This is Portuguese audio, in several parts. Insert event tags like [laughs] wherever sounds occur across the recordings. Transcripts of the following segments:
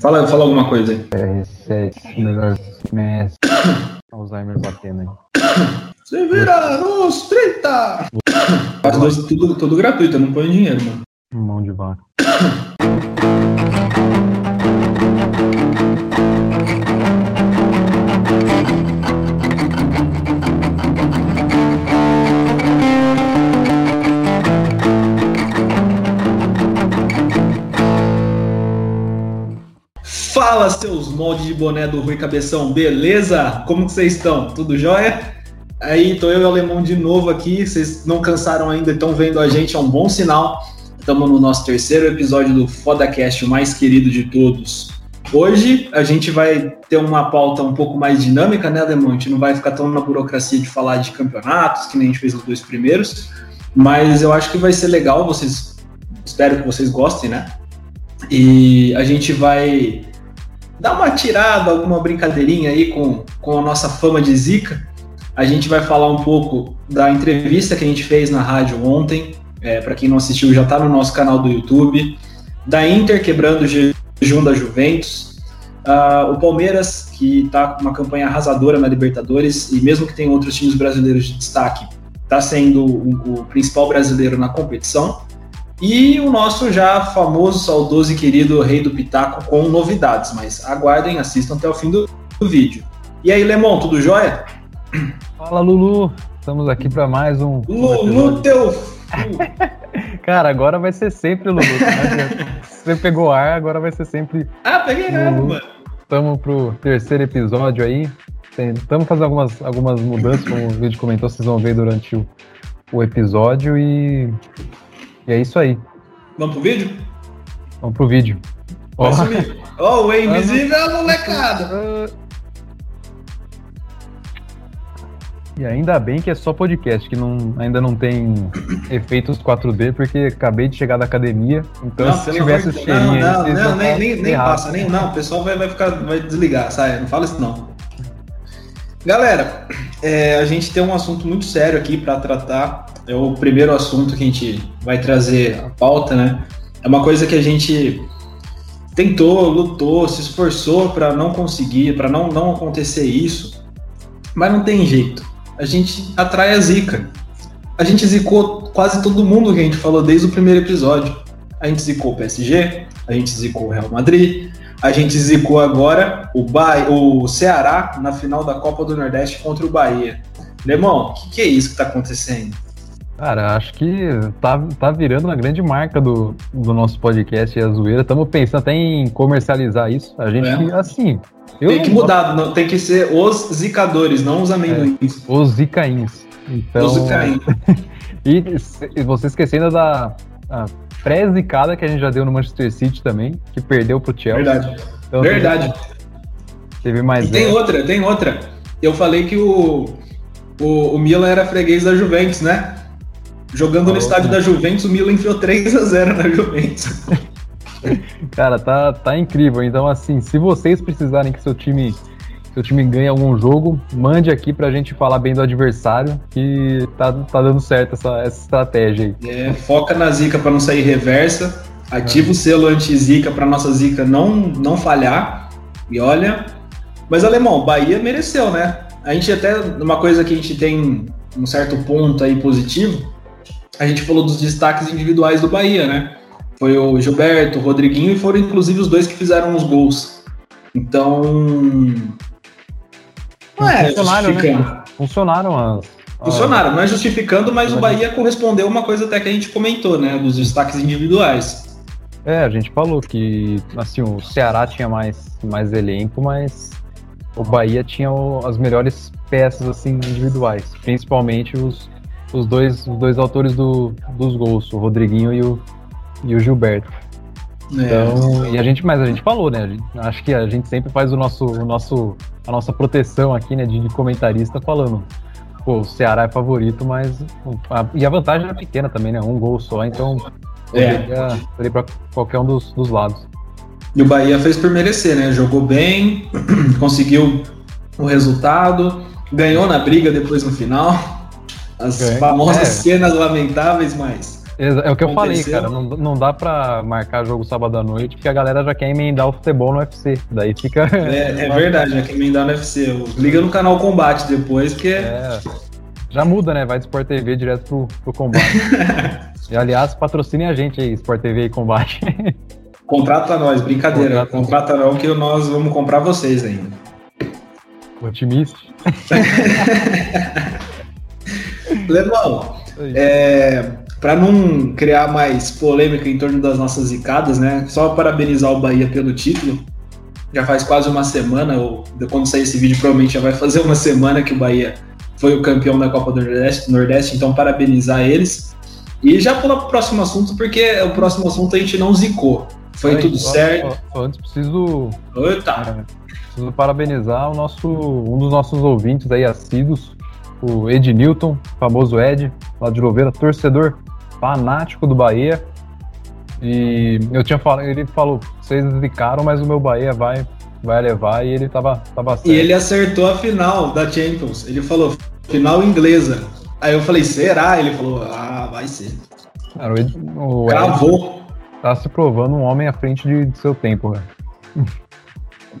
Fala, fala alguma coisa aí. R7, melhor semestre. Alzheimer batendo aí. [coughs] Você vira nos 30! [coughs] Faz dois, tudo, tudo gratuito, eu não põe dinheiro, mano. Mão de vaca. [coughs] Fala, seus moldes de boné do Rui Cabeção, beleza? Como que vocês estão? Tudo jóia? Aí, tô eu e o Alemão de novo aqui, vocês não cansaram ainda, estão vendo a gente, é um bom sinal. Estamos no nosso terceiro episódio do FodaCast, o mais querido de todos. Hoje a gente vai ter uma pauta um pouco mais dinâmica, né, Alemão? A gente não vai ficar tão na burocracia de falar de campeonatos, que nem a gente fez nos dois primeiros, mas eu acho que vai ser legal, vocês espero que vocês gostem, né? E a gente vai dar uma tirada, alguma brincadeirinha aí com, com a nossa fama de zica. A gente vai falar um pouco da entrevista que a gente fez na rádio ontem. É, Para quem não assistiu, já está no nosso canal do YouTube. Da Inter quebrando o jejum da Juventus. Uh, o Palmeiras, que está com uma campanha arrasadora na Libertadores, e mesmo que tenha outros times brasileiros de destaque, está sendo o, o principal brasileiro na competição. E o nosso já famoso, saudoso e querido Rei do Pitaco com novidades, mas aguardem, assistam até o fim do, do vídeo. E aí, Lemon, tudo jóia? Fala, Lulu. Estamos aqui para mais um. Lulu, teu. [laughs] Cara, agora vai ser sempre Lulu. Né? Você pegou ar, agora vai ser sempre. Ah, peguei ar, mano. Estamos pro terceiro episódio aí. Estamos fazendo algumas, algumas mudanças, como o vídeo comentou, vocês vão ver durante o, o episódio. E e é isso aí. Vamos pro vídeo? Vamos pro vídeo. Ó, oh. oh, o [laughs] invisível é molecada. E ainda bem que é só podcast, que não, ainda não tem efeitos 4D, porque acabei de chegar da academia. Então, não, se tivesse o cheirinho não, aí, não, não, nem, nem, nem passa, nem, não, o pessoal vai, vai ficar, vai desligar, sai, não fala isso não. Galera, é, a gente tem um assunto muito sério aqui para tratar. É o primeiro assunto que a gente vai trazer a pauta, né? É uma coisa que a gente tentou, lutou, se esforçou para não conseguir, para não, não acontecer isso, mas não tem jeito. A gente atrai a zica. A gente zicou quase todo mundo que a gente falou desde o primeiro episódio. A gente zicou o PSG, a gente zicou o Real Madrid, a gente zicou agora o, ba o Ceará na final da Copa do Nordeste contra o Bahia. Lemão, o que, que, é isso que está acontecendo? Cara, acho que tá, tá virando uma grande marca do, do nosso podcast e a zoeira. Estamos pensando até em comercializar isso. A gente, é. assim. tem que mudar, não, tem que ser os zicadores, não os amendoins. É, os zicains. Então, os zicains. [laughs] e, e você esquecendo da pré-zicada que a gente já deu no Manchester City também, que perdeu pro Chelsea. Verdade. Então, Verdade. Teve mais. E tem outra, tem outra. Eu falei que o, o, o Milan era freguês da Juventus, né? Jogando oh, no estádio da Juventus, o Milan enfiou 3 a 0 na Juventus. [laughs] Cara, tá, tá incrível. Então, assim, se vocês precisarem que seu time seu time ganhe algum jogo, mande aqui pra gente falar bem do adversário, que tá, tá dando certo essa, essa estratégia aí. É, foca na zica para não sair reversa, ativa é. o selo anti-zica pra nossa zica não, não falhar. E olha. Mas, Alemão, Bahia mereceu, né? A gente até, uma coisa que a gente tem um certo ponto aí positivo, a gente falou dos destaques individuais do Bahia, né? Foi o Gilberto, o Rodriguinho e foram inclusive os dois que fizeram os gols. Então, não é funcionaram, Né? Funcionaram as. Funcionaram, não é justificando, mas o Bahia correspondeu uma coisa até que a gente comentou, né? Dos destaques individuais. É, a gente falou que assim, o Ceará tinha mais, mais elenco, mas o Bahia tinha o, as melhores peças assim individuais, principalmente os, os, dois, os dois autores do, dos gols, o Rodriguinho e o, e o Gilberto. É. Então, e a gente, mas a gente falou, né? Gente, acho que a gente sempre faz o nosso, o nosso, a nossa proteção aqui, né, de, de comentarista falando. Pô, o Ceará é favorito, mas a, e a vantagem é pequena também, né? Um gol só, então é. poderia para qualquer um dos, dos lados. E o Bahia fez por merecer, né? Jogou bem, [clears throat] conseguiu o resultado, ganhou na briga depois no final. As famosas é. cenas lamentáveis, mas É o que eu falei, cara. Não, não dá pra marcar jogo sábado à noite, porque a galera já quer emendar o futebol no UFC. Daí fica. É, é [laughs] verdade, já quer emendar no UFC. Liga no canal Combate depois, porque. É. Já muda, né? Vai do Sport TV direto pro, pro combate. [laughs] e aliás, patrocinem a gente aí, Sport TV e combate. [laughs] Contrata nós, brincadeira. Contrata, Contrata não que nós vamos comprar vocês ainda. Otimista. Lemão, é, para não criar mais polêmica em torno das nossas zicadas, né? Só parabenizar o Bahia pelo título. Já faz quase uma semana, ou quando sair esse vídeo, provavelmente já vai fazer uma semana que o Bahia foi o campeão da Copa do Nordeste, Nordeste então parabenizar eles. E já pular para o próximo assunto, porque o próximo assunto a gente não zicou. Foi tudo certo. antes preciso. Eita! É, preciso parabenizar o nosso, um dos nossos ouvintes aí, assíduos, o Ed Newton, famoso Ed, lá de Louveira, torcedor fanático do Bahia. E eu tinha falado, ele falou, vocês ficaram, mas o meu Bahia vai, vai levar e ele tava, tava certo. E ele acertou a final da Champions. Ele falou, final inglesa. Aí eu falei, será? Ele falou, ah, vai ser. Cara, o, o Gravou. tá se provando um homem à frente de, de seu tempo, velho.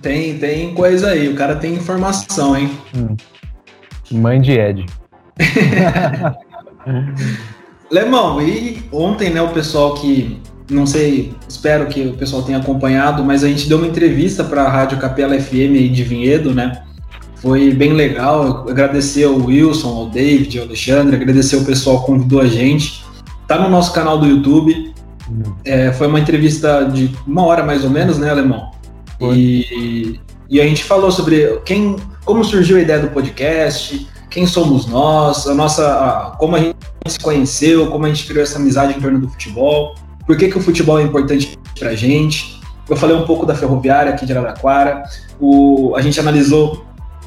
Tem, tem coisa aí, o cara tem informação, hein? Hum. Mãe de Ed. [laughs] Lemão, e ontem, né, o pessoal que, não sei, espero que o pessoal tenha acompanhado, mas a gente deu uma entrevista para a Rádio Capela FM aí de Vinhedo, né? Foi bem legal. Agradecer ao Wilson, ao David, ao Alexandre, agradecer o pessoal que convidou a gente. Tá no nosso canal do YouTube. Hum. É, foi uma entrevista de uma hora mais ou menos, né, Alemão? E, e a gente falou sobre quem, como surgiu a ideia do podcast, quem somos nós, a nossa, a, como a gente se conheceu, como a gente criou essa amizade em torno do futebol, por que, que o futebol é importante para a gente. Eu falei um pouco da ferroviária aqui de Araraquara, o, a gente analisou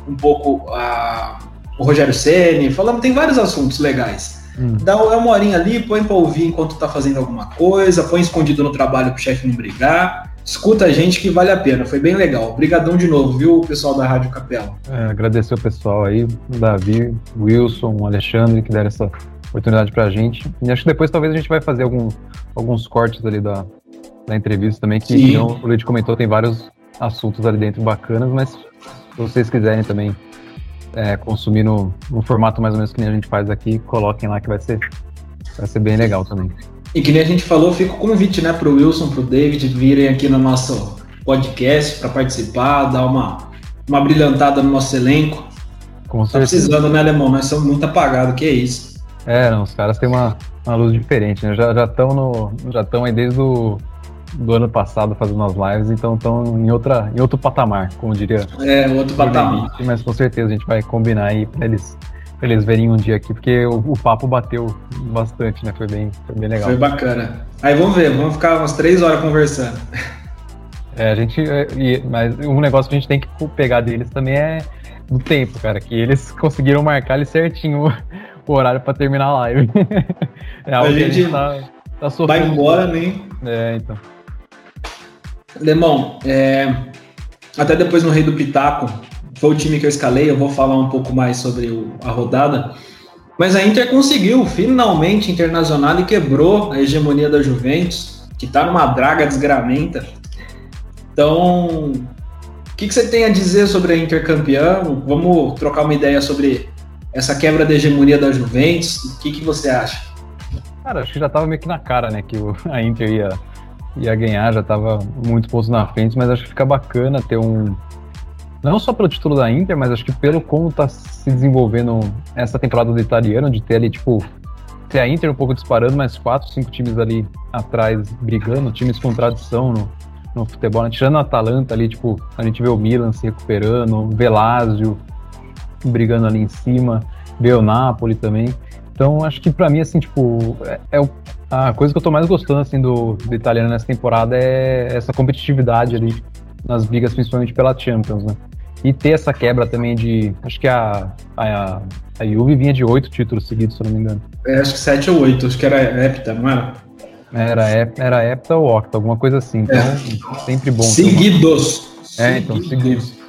um pouco a, o Rogério Ceni, falamos, tem vários assuntos legais. Hum. Dá é uma horinha ali, põe para ouvir enquanto tá fazendo alguma coisa, põe escondido no trabalho pro chefe não brigar escuta a gente que vale a pena. Foi bem legal. Obrigadão de novo, viu, pessoal da Rádio Capela. É, agradecer o pessoal aí, Davi, Wilson, o Alexandre, que deram essa oportunidade pra gente. E acho que depois talvez a gente vai fazer algum, alguns cortes ali da, da entrevista também, que então, o Luiz comentou, tem vários assuntos ali dentro bacanas, mas se vocês quiserem também é, consumir no, no formato mais ou menos que nem a gente faz aqui, coloquem lá que vai ser, vai ser bem legal também. E que nem a gente falou, fica o convite, né, para o Wilson, para o David virem aqui no nosso podcast para participar, dar uma, uma brilhantada no nosso elenco. Com tá precisando, né, Alemão? Nós somos muito apagados, que é isso. É, não, os caras têm uma, uma luz diferente, né? Já estão. Já estão aí desde o do ano passado fazendo as lives, então estão em, outra, em outro patamar, como diria. É, outro patamar. mas com certeza a gente vai combinar aí para eles pra eles verem um dia aqui, porque o, o, papo bateu bastante, né? Foi bem, foi bem legal. Foi bacana. Aí vamos ver, vamos ficar umas três horas conversando. É, a gente. É, mas um negócio que a gente tem que pegar deles também é do tempo, cara, que eles conseguiram marcar ali certinho o, horário para terminar a live. [laughs] é algo a gente, que a gente tá, tá sofrendo. Vai embora, nem. É, então. Lemão, é, até depois no Rei do Pitaco, foi o time que eu escalei, eu vou falar um pouco mais sobre o, a rodada. Mas a Inter conseguiu finalmente internacional e quebrou a hegemonia da Juventus, que está numa draga desgramenta. Então, o que, que, você tem a dizer sobre a Inter campeã? Vamos trocar uma ideia sobre essa quebra da hegemonia da Juventus. O que, que você acha? Cara, acho que já estava meio que na cara, né, que [laughs] a Inter ia, ia ganhar, já estava muito pontos na frente, mas acho que fica bacana ter um, não só pelo título da Inter, mas acho que pelo como tá se desenvolvendo essa temporada do italiano, de ter ali, tipo, ter a Inter um pouco disparando, mas quatro, cinco times ali atrás brigando, times com tradição no, no futebol, né? tirando a Atalanta ali, tipo, a gente vê o Milan se recuperando, o Velázio brigando ali em cima, vê o Napoli também. Então, acho que para mim, assim, tipo, é, é, a coisa que eu tô mais gostando, assim, do, do italiano nessa temporada é essa competitividade ali nas brigas, principalmente pela Champions, né? E ter essa quebra também de. Acho que a, a, a Juve vinha de oito títulos seguidos, se não me engano. É, acho que sete ou oito, acho que era hepta, não era? Era, era hepta ou octa, alguma coisa assim. Então, é. sempre bom. Seguidos! É, então, seguidos.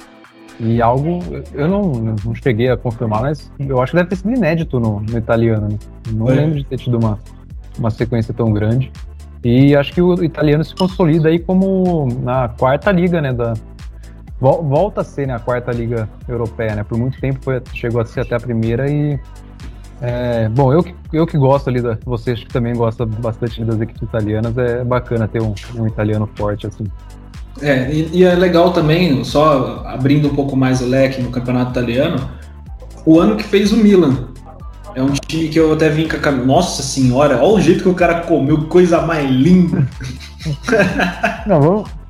E algo, eu não, não cheguei a confirmar, mas eu acho que deve ter sido inédito no, no italiano. Né? Não é. lembro de ter tido uma, uma sequência tão grande. E acho que o italiano se consolida aí como na quarta liga, né? Da, volta a ser né, a quarta liga europeia, né? Por muito tempo foi, chegou a ser até a primeira e é, bom, eu, eu que gosto ali da. Você acho que também gosta bastante das equipes italianas, é bacana ter um, um italiano forte assim. É, e, e, é legal também, só abrindo um pouco mais o leque no campeonato italiano, o ano que fez o Milan. É um time que eu até vim com a Nossa senhora, olha o jeito que o cara comeu, coisa mais linda. [laughs] Não, vamos.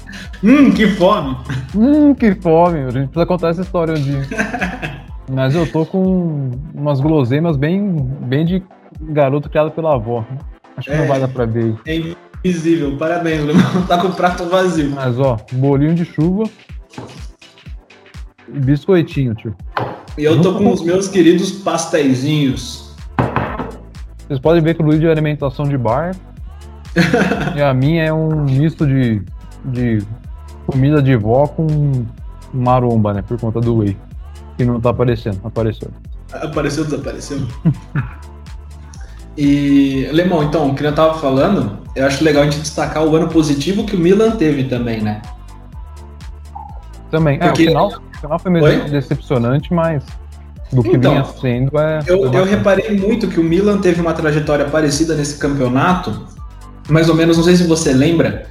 Hum, que fome! Hum, que fome! A gente precisa contar essa história um dia. [laughs] Mas eu tô com umas guloseimas bem, bem de garoto criado pela avó. Acho que é, não vai dar pra ver aí. É invisível, parabéns, irmão. [laughs] Tá com o prato vazio. Mas ó, bolinho de chuva e biscoitinho, tio. E eu tô com os meus queridos pastéisinhos. Vocês podem ver que o Luiz é alimentação de bar. [laughs] e a minha é um misto de, de comida de vó com maromba, né? Por conta do whey. Que não tá aparecendo, apareceu. Apareceu, desapareceu. e, Lemão, então, o que eu tava falando, eu acho legal a gente destacar o ano positivo que o Milan teve também, né? Também. Porque... É, o final, o final foi meio Oi? decepcionante, mas do que então, vinha sendo é. Eu, eu reparei muito que o Milan teve uma trajetória parecida nesse campeonato, mais ou menos, não sei se você lembra,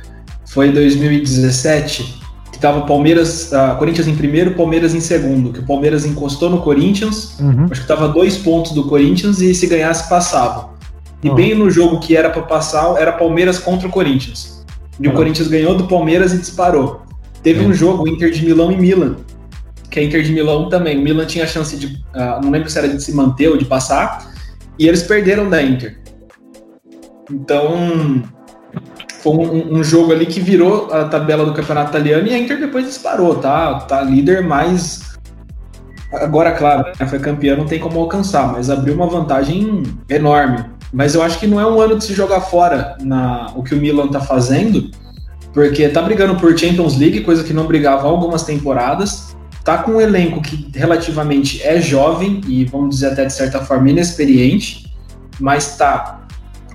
foi 2017, tava Palmeiras, uh, Corinthians em primeiro, Palmeiras em segundo, que o Palmeiras encostou no Corinthians, uhum. acho que tava dois pontos do Corinthians e se ganhasse passava. E uhum. bem no jogo que era para passar, era Palmeiras contra o Corinthians. E uhum. o Corinthians ganhou do Palmeiras e disparou. Teve um jogo, Inter de Milão e Milan, que a Inter de Milão também. O Milan tinha a chance de, uh, não lembro se era de se manter ou de passar, e eles perderam da Inter. Então, foi um, um, jogo ali que virou a tabela do campeonato italiano e a Inter depois disparou, tá? Tá líder, mas agora, claro, né, foi campeão, não tem como alcançar, mas abriu uma vantagem enorme. Mas eu acho que não é um ano de se jogar fora na, o que o Milan tá fazendo, porque tá brigando por Champions League, coisa que não brigava há algumas temporadas. Tá com um elenco que relativamente é jovem e vamos dizer até de certa forma inexperiente, mas tá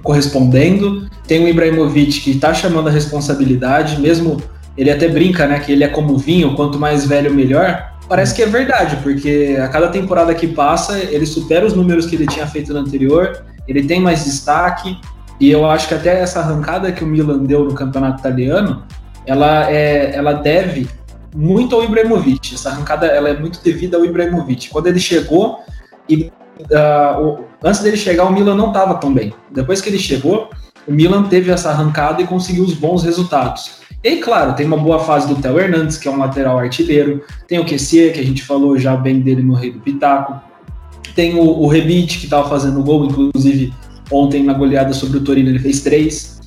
correspondendo. Tem o Ibrahimovic que está chamando a responsabilidade, mesmo ele até brinca, né, que ele é como vinho, quanto mais velho melhor. Parece que é verdade, porque a cada temporada que passa, ele supera os números que ele tinha feito no anterior, ele tem mais destaque, e eu acho que até essa arrancada que o Milan deu no campeonato italiano, ela, é, ela deve muito ao Ibrahimovic. Essa arrancada ela é muito devida ao Ibrahimovic. Quando ele chegou, e uh, antes dele chegar, o Milan não estava tão bem. Depois que ele chegou, o Milan teve essa arrancada e conseguiu os bons resultados. E claro, tem uma boa fase do Theo Hernandes, que é um lateral artilheiro. Tem o Kessier, que a gente falou já bem dele no Rei do Pitaco. Tem o, o Rebite, que estava fazendo gol, inclusive ontem na goleada sobre o Torino ele fez três.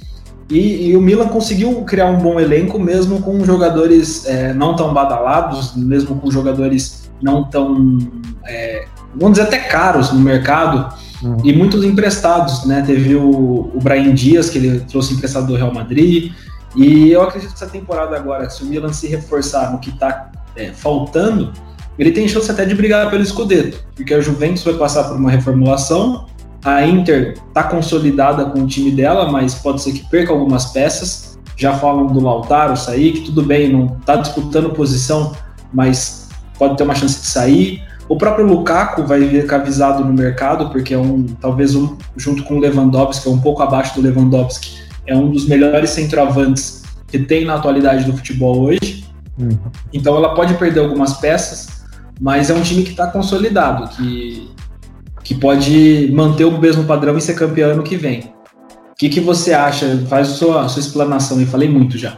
E, e, o Milan conseguiu criar um bom elenco, mesmo com jogadores é, não tão badalados, mesmo com jogadores não tão é, vamos dizer, até caros no mercado uhum. e muitos emprestados, né? Teve o, o Brian Dias, que ele trouxe emprestado do Real Madrid, e eu acredito que essa temporada agora, se o Milan se reforçar no que está é, faltando, ele tem chance até de brigar pelo Scudetto, porque a Juventus vai passar por uma reformulação, a Inter está consolidada com o time dela, mas pode ser que perca algumas peças. Já falam do Lautaro sair, que tudo bem, não está disputando posição, mas pode ter uma chance de sair. O próprio Lukaku vai ficar avisado no mercado, porque é um, talvez um, junto com o Lewandowski, que é um pouco abaixo do Lewandowski, é um dos melhores centroavantes que tem na atualidade do futebol hoje. Uhum. Então ela pode perder algumas peças, mas é um time que está consolidado, que, que pode manter o mesmo padrão e ser campeão ano que vem. O que, que você acha? Faz a sua, a sua explanação e falei muito já.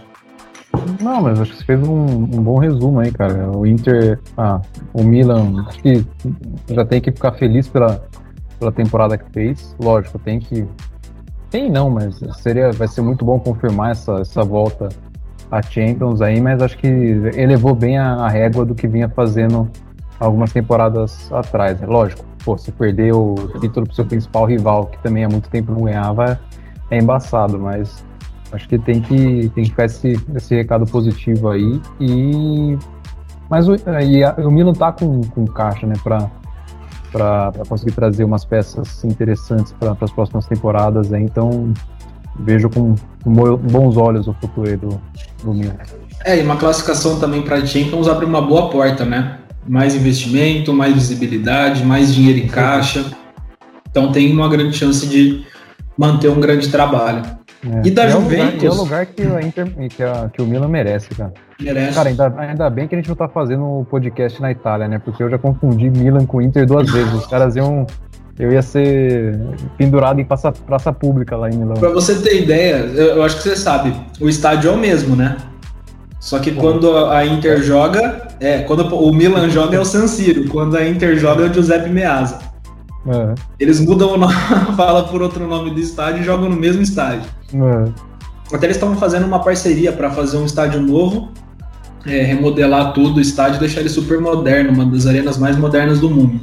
Não, mas acho que você fez um, um, bom resumo aí, cara. O Inter, ah, o Milan, acho que já tem que ficar feliz pela, pela temporada que fez. Lógico, tem que. Tem não, mas seria, vai ser muito bom confirmar essa, essa volta à Champions aí, mas acho que elevou bem a, a régua do que vinha fazendo algumas temporadas atrás. Né? Lógico, pô, se perder o título pro seu principal rival, que também há muito tempo não ganhava, é embaçado, mas Acho que tem que, tem que ficar esse, esse recado positivo aí. E. Mas o, e a, o Milan tá com, com caixa, né? Pra, para conseguir trazer umas peças interessantes para as próximas temporadas. Aí, então, vejo com, bons olhos o futuro do, do Milan. É, e uma classificação também para Champions abre uma boa porta, né? Mais investimento, mais visibilidade, mais dinheiro em caixa. Então tem uma grande chance de manter um grande trabalho. É. E da é Juventus. é o lugar que, a Inter, que, a, que o Milan merece, cara. Merece. Cara, ainda, ainda bem que a gente não tá fazendo o um podcast na Itália, né? Porque eu já confundi Milan com Inter duas vezes. Os caras iam. Eu ia ser pendurado em praça, praça pública lá em Milão. Pra você ter ideia, eu, eu acho que você sabe, o estádio é o mesmo, né? Só que quando a Inter joga, é, quando o Milan joga é o San Siro, quando a Inter joga é o Giuseppe Meazza. É. Eles mudam o nome, [laughs] fala por outro nome do estádio e jogam no mesmo estádio. É. Até eles estavam fazendo uma parceria para fazer um estádio novo, é, remodelar tudo o estádio e deixar ele super moderno, uma das arenas mais modernas do mundo.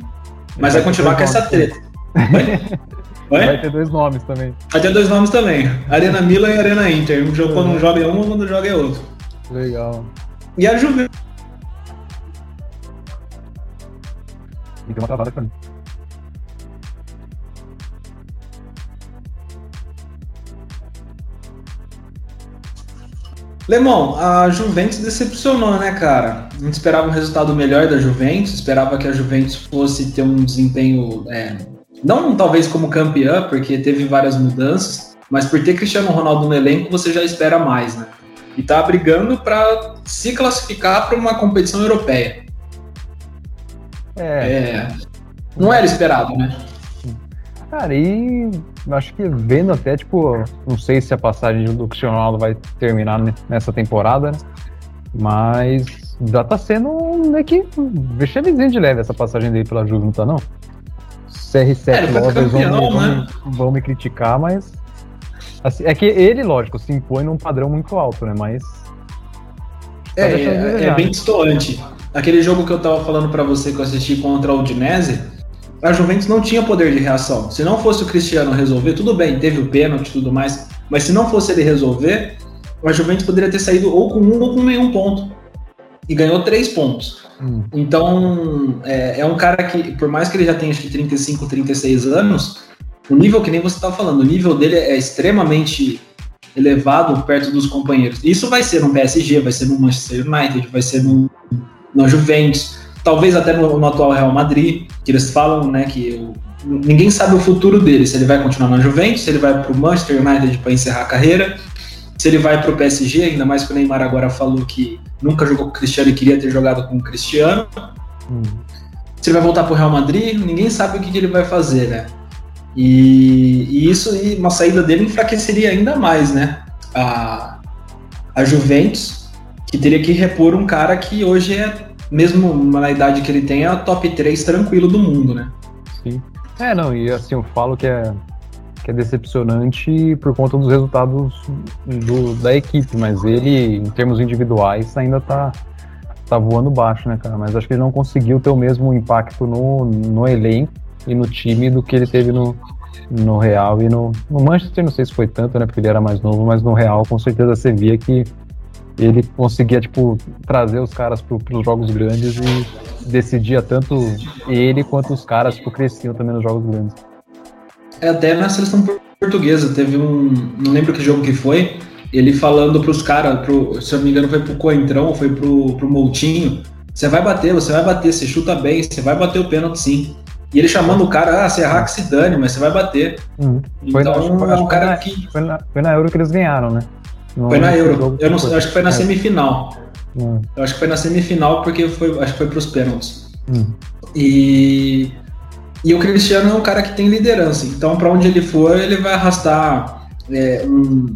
Mas vai, vai continuar com essa treta. [laughs] Vai? vai ter dois nomes também. Vai ter dois nomes também. Arena Milan e Arena Inter. Um jogo quando um joga é um, quando joga é outro. Legal. E a Juventus. E tem uma travada pra mim. Lemão, a Juventus decepcionou, né, cara? A gente esperava um resultado melhor da Juventus, esperava que a Juventus fosse ter um desempenho, é, não talvez como campeã, porque teve várias mudanças, mas por ter Cristiano Ronaldo no elenco, você já espera mais, né? E tá brigando para se classificar para uma competição europeia. É. é. Não era esperado, né? Cara, e acho que vendo até, tipo, não sei se a passagem do Cristiano Ronaldo vai terminar nessa temporada, né? Mas já tá sendo meio que vexamezinho de leve essa passagem dele pela Juve, não tá não? CR7 é, Lovers vão, né? vão, me criticar, mas assim, é que ele, lógico, se impõe num padrão muito alto, né? Mas tá é, é, é, bem distoante. Aquele jogo que eu tava falando para você que eu assisti contra o Udinese, a Juventus não tinha poder de reação. Se não fosse o Cristiano resolver, tudo bem, teve o pênalti e tudo mais, mas se não fosse ele resolver, a Juventus poderia ter saído ou com um ou com nenhum ponto. E ganhou três pontos. Hum. Então, é, é, um cara que, por mais que ele já tenha acho que 35, 36 anos, o nível que nem você está falando, o nível dele é extremamente elevado perto dos companheiros. Isso vai ser no PSG, vai ser no Manchester United, vai ser no, no Juventus talvez até no, no, atual Real Madrid, que eles falam, né, que ninguém sabe o futuro dele, se ele vai continuar na Juventus, se ele vai para o Manchester United para encerrar a carreira, se ele vai para o PSG, ainda mais que o Neymar agora falou que nunca jogou com o Cristiano e queria ter jogado com o Cristiano. Hum. Se ele vai voltar para o Real Madrid, ninguém sabe o que, que ele vai fazer, né? E, e, isso, e uma saída dele enfraqueceria ainda mais, né? A, a Juventus, que teria que repor um cara que hoje é mesmo na idade que ele tem, é top 3 tranquilo do mundo, né? Sim. É, não, e assim, eu falo que é, que é decepcionante por conta dos resultados do, da equipe, mas ele, em termos individuais, ainda tá, tá voando baixo, né, cara? Mas acho que ele não conseguiu ter o mesmo impacto no, no elenco e no time do que ele teve no, no Real e no, no Manchester, não sei se foi tanto, né, porque ele era mais novo, mas no Real com certeza você via que ele conseguia, tipo, trazer os caras para os jogos grandes e decidia tanto ele quanto os caras, tipo, cresciam também nos jogos grandes. É, até na seleção portuguesa, teve um. Não lembro que jogo que foi, ele falando para os caras, se eu não me engano, foi pro Coentrão, foi pro, pro Moutinho. Você vai bater, você vai bater, você chuta bem, você vai bater o pênalti sim. E ele chamando o cara, ah, você errar que se dane, mas você vai bater. Uhum. Então, foi, é um cara na, que. Foi na, foi na Euro que eles ganharam, né? Foi na Euro. Eu não acho que foi na é. semifinal. Hum. Eu acho que foi na semifinal porque foi, acho que foi para os pênaltis. Hum. E, e o Cristiano é um cara que tem liderança. Então, para onde ele for, ele vai arrastar é, um,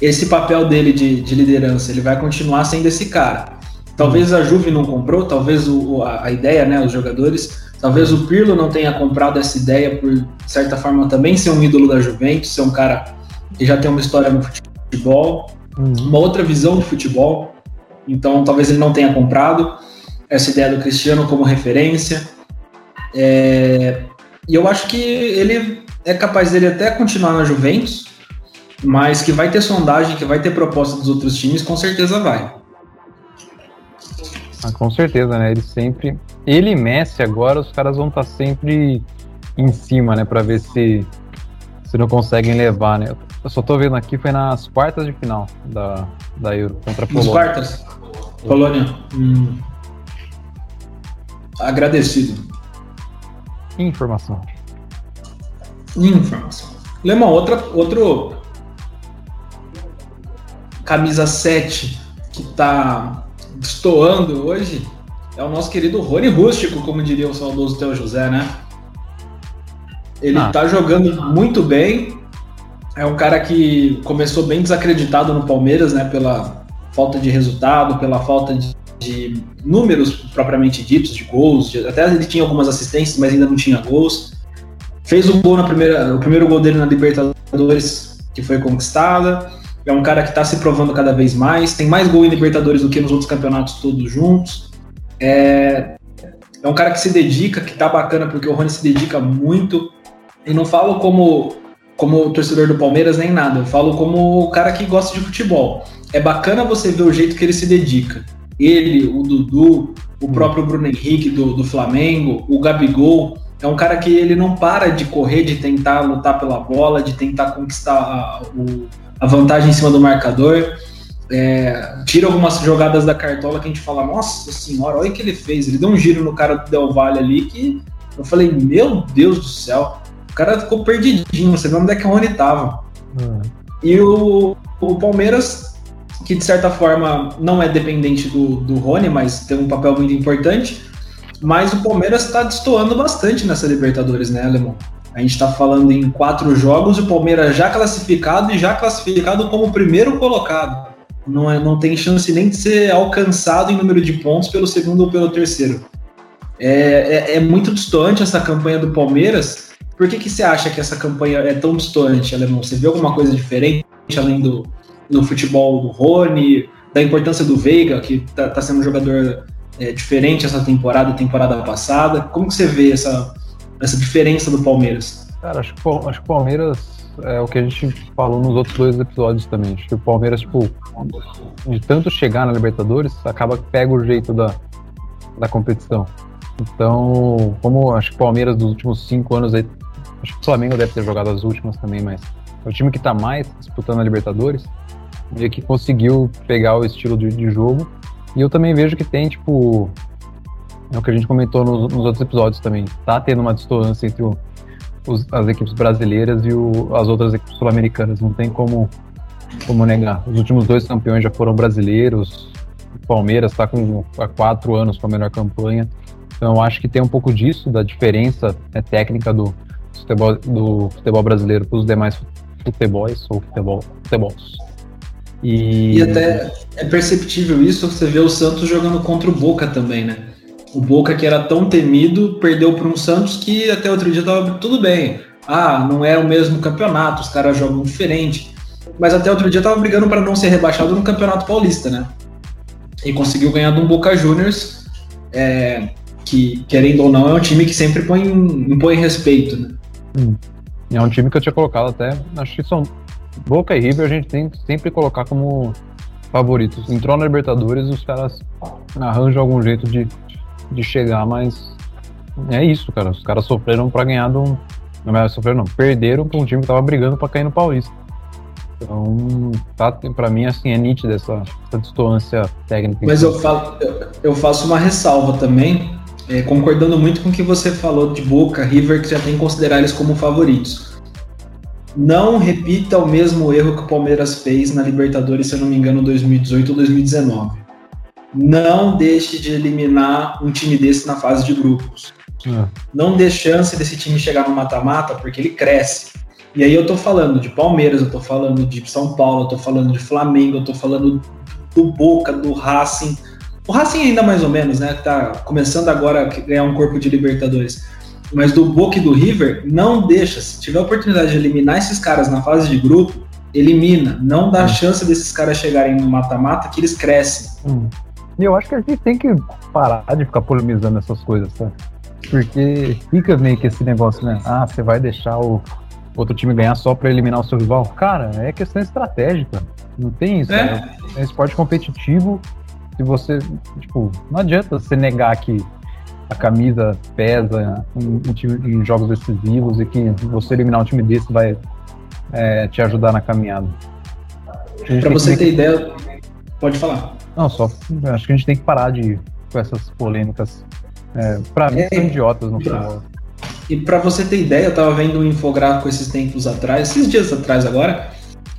esse papel dele de, de, liderança. Ele vai continuar sendo esse cara. Talvez a Juve não comprou, talvez o, a, ideia, né, os jogadores, talvez o Pirlo não tenha comprado essa ideia por certa forma também ser um ídolo da Juventus, ser um cara que já tem uma história no futebol futebol, uhum. uma outra visão de futebol. Então, talvez ele não tenha comprado essa ideia do Cristiano como referência. É, e eu acho que ele é capaz dele até continuar na Juventus, mas que vai ter sondagem, que vai ter proposta dos outros times, com certeza vai. Ah, com certeza, né? Ele sempre ele e Messi agora, os caras vão estar tá sempre em cima, né? Pra ver se, se não conseguem levar, né? Eu só tô vendo aqui, foi nas quartas de final da, da Euro contra a Polônia. Nas quartas? Polônia. Hum. Agradecido. Informação. Informação. Lemão, outra, outro camisa 7 que tá destoando hoje é o nosso querido Rony Rústico, como diria o saudoso Teo José, né? Ele ah. tá jogando muito bem. É um cara que começou bem desacreditado no Palmeiras, né? Pela falta de resultado, pela falta de, de números propriamente ditos, de gols. De, até ele tinha algumas assistências, mas ainda não tinha gols. Fez o gol na primeira, o primeiro gol dele na Libertadores, que foi conquistada. É um cara que está se provando cada vez mais. Tem mais gol em Libertadores do que nos outros campeonatos todos juntos. É, é um cara que se dedica, que tá bacana, porque o Rony se dedica muito. E não falo como, como torcedor do Palmeiras nem nada. Eu falo como o cara que gosta de futebol. É bacana você ver o jeito que ele se dedica. Ele, o Dudu, o próprio Bruno Henrique do, do Flamengo, o Gabigol. É um cara que ele não para de correr, de tentar lutar pela bola, de tentar conquistar a, o, a vantagem em cima do marcador. É, tira algumas jogadas da cartola que a gente fala, nossa senhora, olha o que ele fez. Ele deu um giro no cara do Del Valle ali que eu falei, meu Deus do céu, cara ficou perdidinho, você vê onde é que o Rony tava. Hum. E o, o Palmeiras, que de certa forma não é dependente do, do Rony, mas tem um papel muito importante, mas o Palmeiras está destoando bastante nessa Libertadores, né, Alemão? A gente está falando em quatro jogos o Palmeiras já classificado e já classificado como primeiro colocado. Não, é, não tem chance nem de ser alcançado em número de pontos pelo segundo ou pelo terceiro. É, é, é muito distante essa campanha do Palmeiras. Por que, que você acha que essa campanha é tão distante, Alemão? Você vê alguma coisa diferente além do, do futebol do Rony, da importância do Veiga, que está tá sendo um jogador é, diferente essa temporada, temporada passada? Como que você vê essa, essa diferença do Palmeiras? Cara, acho que, acho que o Palmeiras é o que a gente falou nos outros dois episódios também. Acho que o Palmeiras, tipo, de tanto chegar na Libertadores, acaba que pega o jeito da, da competição. Então, como acho que o Palmeiras dos últimos cinco anos aí, acho que o Flamengo deve ter jogado as últimas também, mas é o time que tá mais disputando a Libertadores, e que conseguiu pegar o estilo de, de jogo. E eu também vejo que tem, tipo, é o que a gente comentou nos, nos outros episódios também. Tá tendo uma distância entre o, os, as equipes brasileiras e o, as outras equipes sul-americanas. Não tem como, como negar. Os últimos dois campeões já foram brasileiros. O Palmeiras está com há quatro anos com a melhor campanha. Então eu acho que tem um pouco disso, da diferença né, técnica do futebol, do futebol brasileiro para os demais futebols ou futebol, futebols. E... e até é perceptível isso, você vê o Santos jogando contra o Boca também, né? O Boca, que era tão temido, perdeu para um Santos que até outro dia estava tudo bem. Ah, não é o mesmo campeonato, os caras jogam diferente. Mas até outro dia estava brigando para não ser rebaixado no Campeonato Paulista, né? E conseguiu ganhar de um Boca Juniors, é, que, querendo ou não, é um time que sempre põe, impõe respeito, né? É um time que eu tinha colocado até, acho que são Boca e River a gente tem sempre colocar como favoritos. Entrou na Libertadores, os caras arranjam algum jeito de de chegar, mas é isso, cara. Os caras sofreram para ganhar de um. Não é sofreram, não. Perderam pra um time que tava brigando para cair no Paulista. Então, tá, pra mim, assim, é nítida essa, essa distância técnica. Mas eu, falo, eu faço uma ressalva também, é, concordando muito com o que você falou de Boca, River, que já tem que considerar eles como favoritos. Não repita o mesmo erro que o Palmeiras fez na Libertadores, se eu não me engano, 2018 ou 2019 não deixe de eliminar um time desse na fase de grupos. É. Não dê chance desse time chegar no mata-mata, porque ele cresce. E aí eu tô falando de Palmeiras, eu tô falando de São Paulo, eu tô falando de Flamengo, eu tô falando do Boca, do Racing. O Racing ainda mais ou menos, né? Tá começando agora a ganhar um corpo de Libertadores. Mas do Boca e do River, não deixa. Se tiver a oportunidade de eliminar esses caras na fase de grupo, elimina. Não dá hum. chance desses caras chegarem no mata-mata que eles crescem. Hum. E eu acho que a gente tem que parar de ficar polemizando essas coisas, sabe? Porque fica meio que esse negócio, né? Ah, você vai deixar o outro time ganhar só para eliminar o seu rival. Cara, é questão estratégica. Não tem isso. É, é um esporte competitivo. Se você, tipo, não adianta você negar que a camisa pesa em, em, em, jogos decisivos e que você eliminar um time desse vai é, te ajudar na caminhada. Para você ter ideia, pode falar. Não, só acho que a gente tem que parar de com essas polêmicas. É, para mim, é, são idiotas no final. E para você ter ideia, eu tava vendo um infográfico esses tempos atrás, esses dias atrás agora.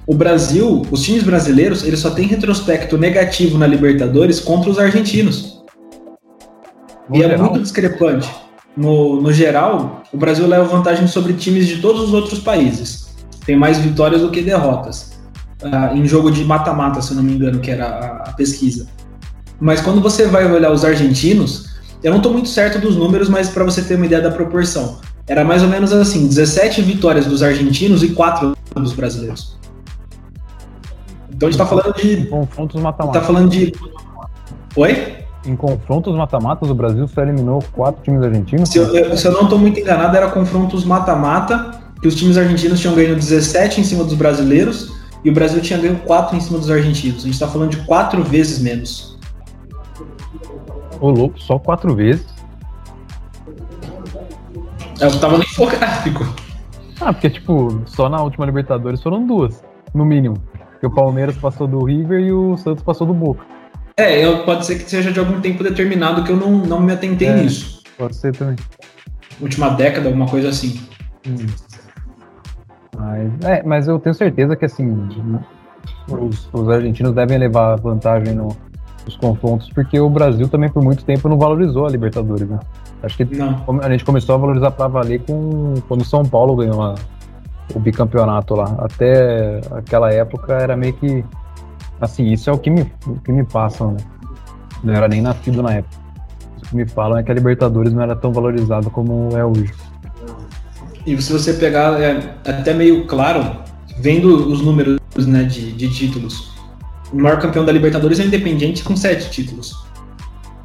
O Brasil, os times brasileiros, eles só tem retrospecto negativo na Libertadores contra os argentinos. No e é geral? é muito discrepante. No, no geral, o Brasil leva vantagem sobre times de todos os outros países. Tem mais vitórias do que derrotas. Uh, em jogo de mata-mata, se não me engano, que era a, a pesquisa. Mas quando você vai olhar os argentinos, eu não estou muito certo dos números, mas para você ter uma ideia da proporção, era mais ou menos assim: 17 vitórias dos argentinos e 4 dos brasileiros. Então a gente está falando de. Confrontos mata-mata. Tá falando de. Oi? Em confrontos mata-matas, o Brasil só eliminou quatro times argentinos? Se eu, se eu não estou muito enganado, era confrontos mata-mata, que os times argentinos tinham ganho 17 em cima dos brasileiros e o Brasil tinha ganho 4 em cima dos argentinos. A gente está falando de quatro vezes menos. Ô louco, só quatro vezes. Eu tava no [laughs] infográfico. Ah, porque, tipo, só na última Libertadores foram duas, no mínimo. Porque o Palmeiras passou do River e o Santos passou do Boca. É, eu, pode ser que seja de algum tempo determinado que eu não, não me atentei é, nisso. Pode ser também. Última década, alguma coisa assim. Hum. Mas, é, mas eu tenho certeza que, assim, os, os argentinos devem levar vantagem no, os confrontos, porque o Brasil também por muito tempo não valorizou a Libertadores, né? Acho que não. a gente começou a valorizar para valer com, quando o São Paulo ganhou a, o bicampeonato lá. Até aquela época era meio que. Assim, isso é o que me, o que me passam, né? Não era nem nascido na época. O que me falam é que a Libertadores não era tão valorizada como é hoje. E se você pegar, é até meio claro, vendo os números né, de, de títulos o maior campeão da Libertadores é o Independiente com sete títulos.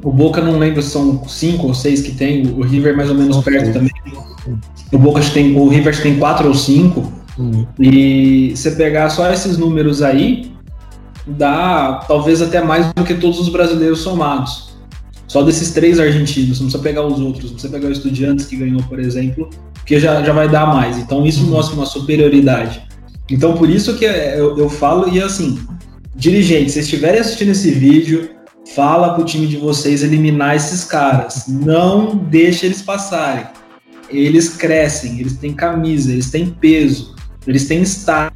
O Boca não lembro se são cinco ou seis que tem, o River mais ou menos perto também. O Boca tem, o River tem quatro ou cinco. Uhum. E você pegar só esses números aí, dá talvez até mais do que todos os brasileiros somados. Só desses três argentinos, não precisa pegar os outros, não precisa pegar o Estudiantes que ganhou, por exemplo, porque já, já vai dar mais. Então isso uhum. mostra uma superioridade. Então por isso que eu, eu falo, e assim, Dirigente, se estiverem assistindo esse vídeo, fala pro time de vocês eliminar esses caras. Não deixe eles passarem. Eles crescem, eles têm camisa, eles têm peso, eles têm estádio.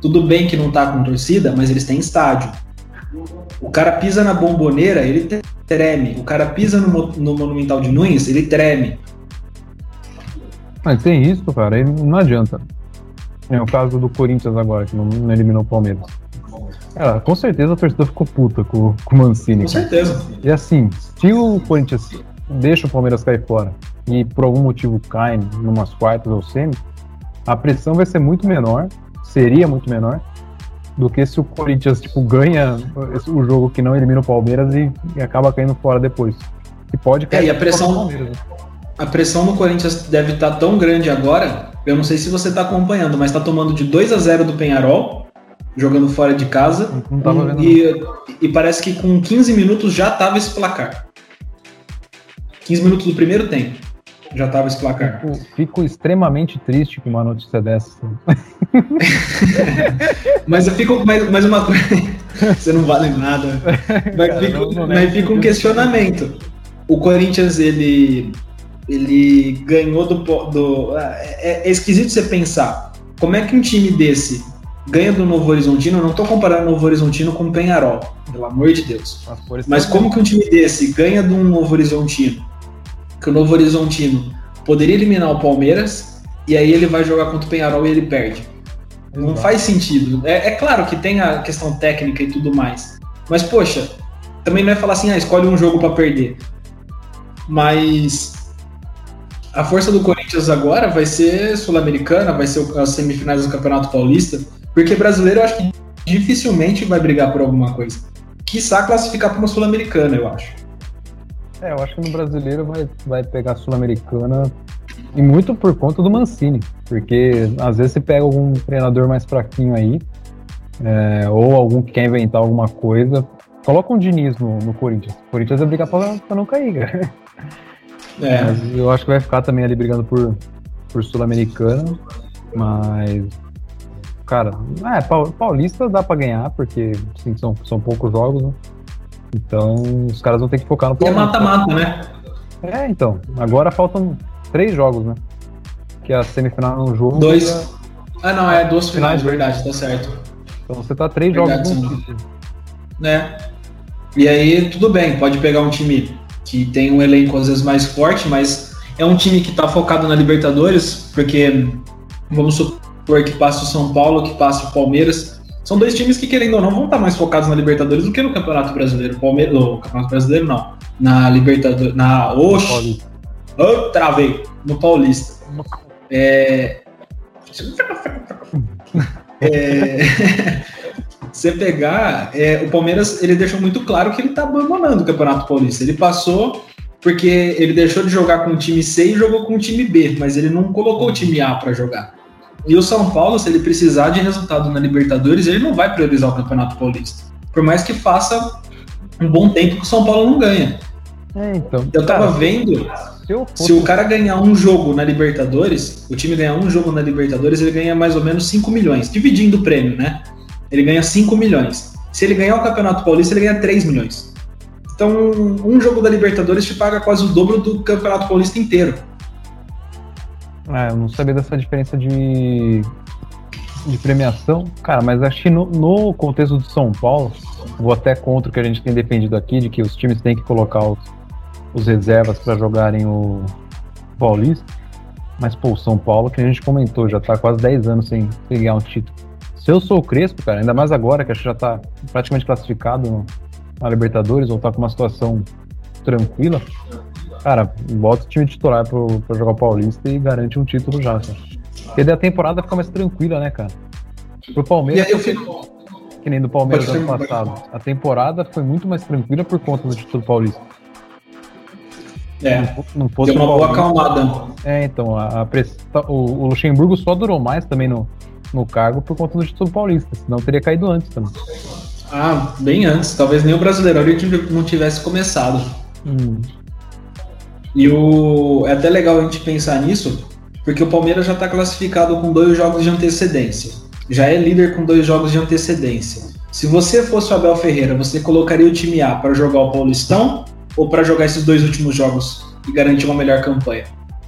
Tudo bem que não tá com torcida, mas eles têm estádio. O cara pisa na bomboneira, ele treme. O cara pisa no, no Monumental de Nunes, ele treme. Mas tem isso, cara, não adianta. É o caso do Corinthians agora, que não, não eliminou o Palmeiras. Ah, com certeza a torcida ficou puta com, com o Mancini. Com certeza. E assim, se o Corinthians deixa o Palmeiras cair fora e por algum motivo cai numas quartas ou semi, a pressão vai ser muito menor, seria muito menor, do que se o Corinthians tipo, ganha o jogo que não elimina o Palmeiras e, e acaba caindo fora depois. E pode cair. É, e a pressão, né? a pressão no Corinthians deve estar tão grande agora. Eu não sei se você está acompanhando, mas está tomando de 2 a 0 do Penharol jogando fora de casa. E, e, parece que com 15 minutos já tava esse placar. 15 minutos do primeiro tempo. Já tava esse placar. Fico, fico extremamente triste com uma notícia dessa. [laughs] mas eu fico mais, mais uma coisa. [laughs] Você não vale nada. [laughs] Mas, fico, não, não mas fica um questionamento. O Corinthians, ele. Ele ganhou do. do é, é esquisito você pensar. Como é que um time desse ganha do Novo Horizontino, eu não estou comparando o Novo Horizontino com o Penharol, pelo amor de Deus. Mas como que um time desse ganha do Novo Horizontino? Que o Novo Horizontino poderia eliminar o Palmeiras e aí ele vai jogar contra o Penharol e ele perde. Não faz sentido. É, é, claro que tem a questão técnica e tudo mais. Mas, poxa, também não é falar assim, ah, escolhe um jogo para perder. Mas a força do Corinthians agora vai ser sul-americana, vai ser as semifinais do Campeonato Paulista. Porque brasileiro eu acho que dificilmente vai brigar por alguma coisa. Quiçá classificar para uma Sul-Americana, eu acho. É, eu acho que no brasileiro vai, vai pegar a Sul-Americana e muito por conta do Mancini. Porque às vezes você pega algum treinador mais fraquinho aí, é, ou algum que quer inventar alguma coisa, coloca um Diniz no, no Corinthians. O Corinthians vai brigar pra, pra não cair, cara. [laughs] É. Mas eu acho que vai ficar também ali brigando por, por Sul-Americana. Mas. Cara, é, Paulista dá pra ganhar, porque assim, são, são poucos jogos, né? Então os caras vão ter que focar no Paulista. E é mata-mata, né? É, então. Agora faltam três jogos, né? Que é a semifinal no jogo. Dois. Ah, não, é duas finais, verdade, tá certo. Então você tá três verdade, jogos. Né? E aí, tudo bem, pode pegar um time que tem um elenco às vezes mais forte, mas é um time que tá focado na Libertadores, porque vamos supor que passe o São Paulo, que passe o Palmeiras. São dois times que, querendo ou não, vão estar tá mais focados na Libertadores do que no Campeonato Brasileiro. Palmeiras, no Campeonato Brasileiro, não. Na Libertadores. Na. Oxi! Oh, travei! No Paulista. É. é... [laughs] [laughs] você pegar, é, o Palmeiras ele deixou muito claro que ele está abandonando o Campeonato Paulista. Ele passou porque ele deixou de jogar com o time C e jogou com o time B, mas ele não colocou o time A para jogar. E o São Paulo, se ele precisar de resultado na Libertadores, ele não vai priorizar o Campeonato Paulista. Por mais que faça um bom tempo que o São Paulo não ganha. É, então, eu tava cara, vendo, se, se o cara ganhar um jogo na Libertadores, o time ganhar um jogo na Libertadores, ele ganha mais ou menos 5 milhões, dividindo o prêmio, né? ele ganha 5 milhões. Se ele ganhar o Campeonato Paulista, ele ganha 3 milhões. Então, um jogo da Libertadores te paga quase o dobro do Campeonato Paulista inteiro. É, eu não sabia dessa diferença de, de premiação. Cara, mas acho que no, no contexto do São Paulo, vou até contra o que a gente tem defendido aqui, de que os times têm que colocar os, os reservas para jogarem o Paulista. Mas, pô, o São Paulo, que a gente comentou, já tá quase 10 anos sem, ganhar um título. Se eu sou o Crespo, cara, ainda mais agora que acho que já tá praticamente classificado na Libertadores, ou tá com uma situação tranquila, cara, bota o time titular pro, pra jogar o Paulista e garante um título já, cara. Porque daí a temporada fica mais tranquila, né, cara? Pro Palmeiras. E aí eu fico... Que nem do Palmeiras ano passado. A temporada foi muito mais tranquila por conta do título paulista. É, não, não fosse deu uma boa acalmada. É, então, a, a press... o, o Luxemburgo só durou mais também no, no cargo por conta do título paulista, senão teria caído antes também. Ah, bem antes. Talvez nem o brasileiro não tivesse começado. Hum. E o... é até legal a gente pensar nisso, porque o Palmeiras já está classificado com dois jogos de antecedência. Já é líder com dois jogos de antecedência. Se você fosse o Abel Ferreira, você colocaria o time A para jogar o Paulistão ou para jogar esses dois últimos jogos e garantir uma melhor campanha?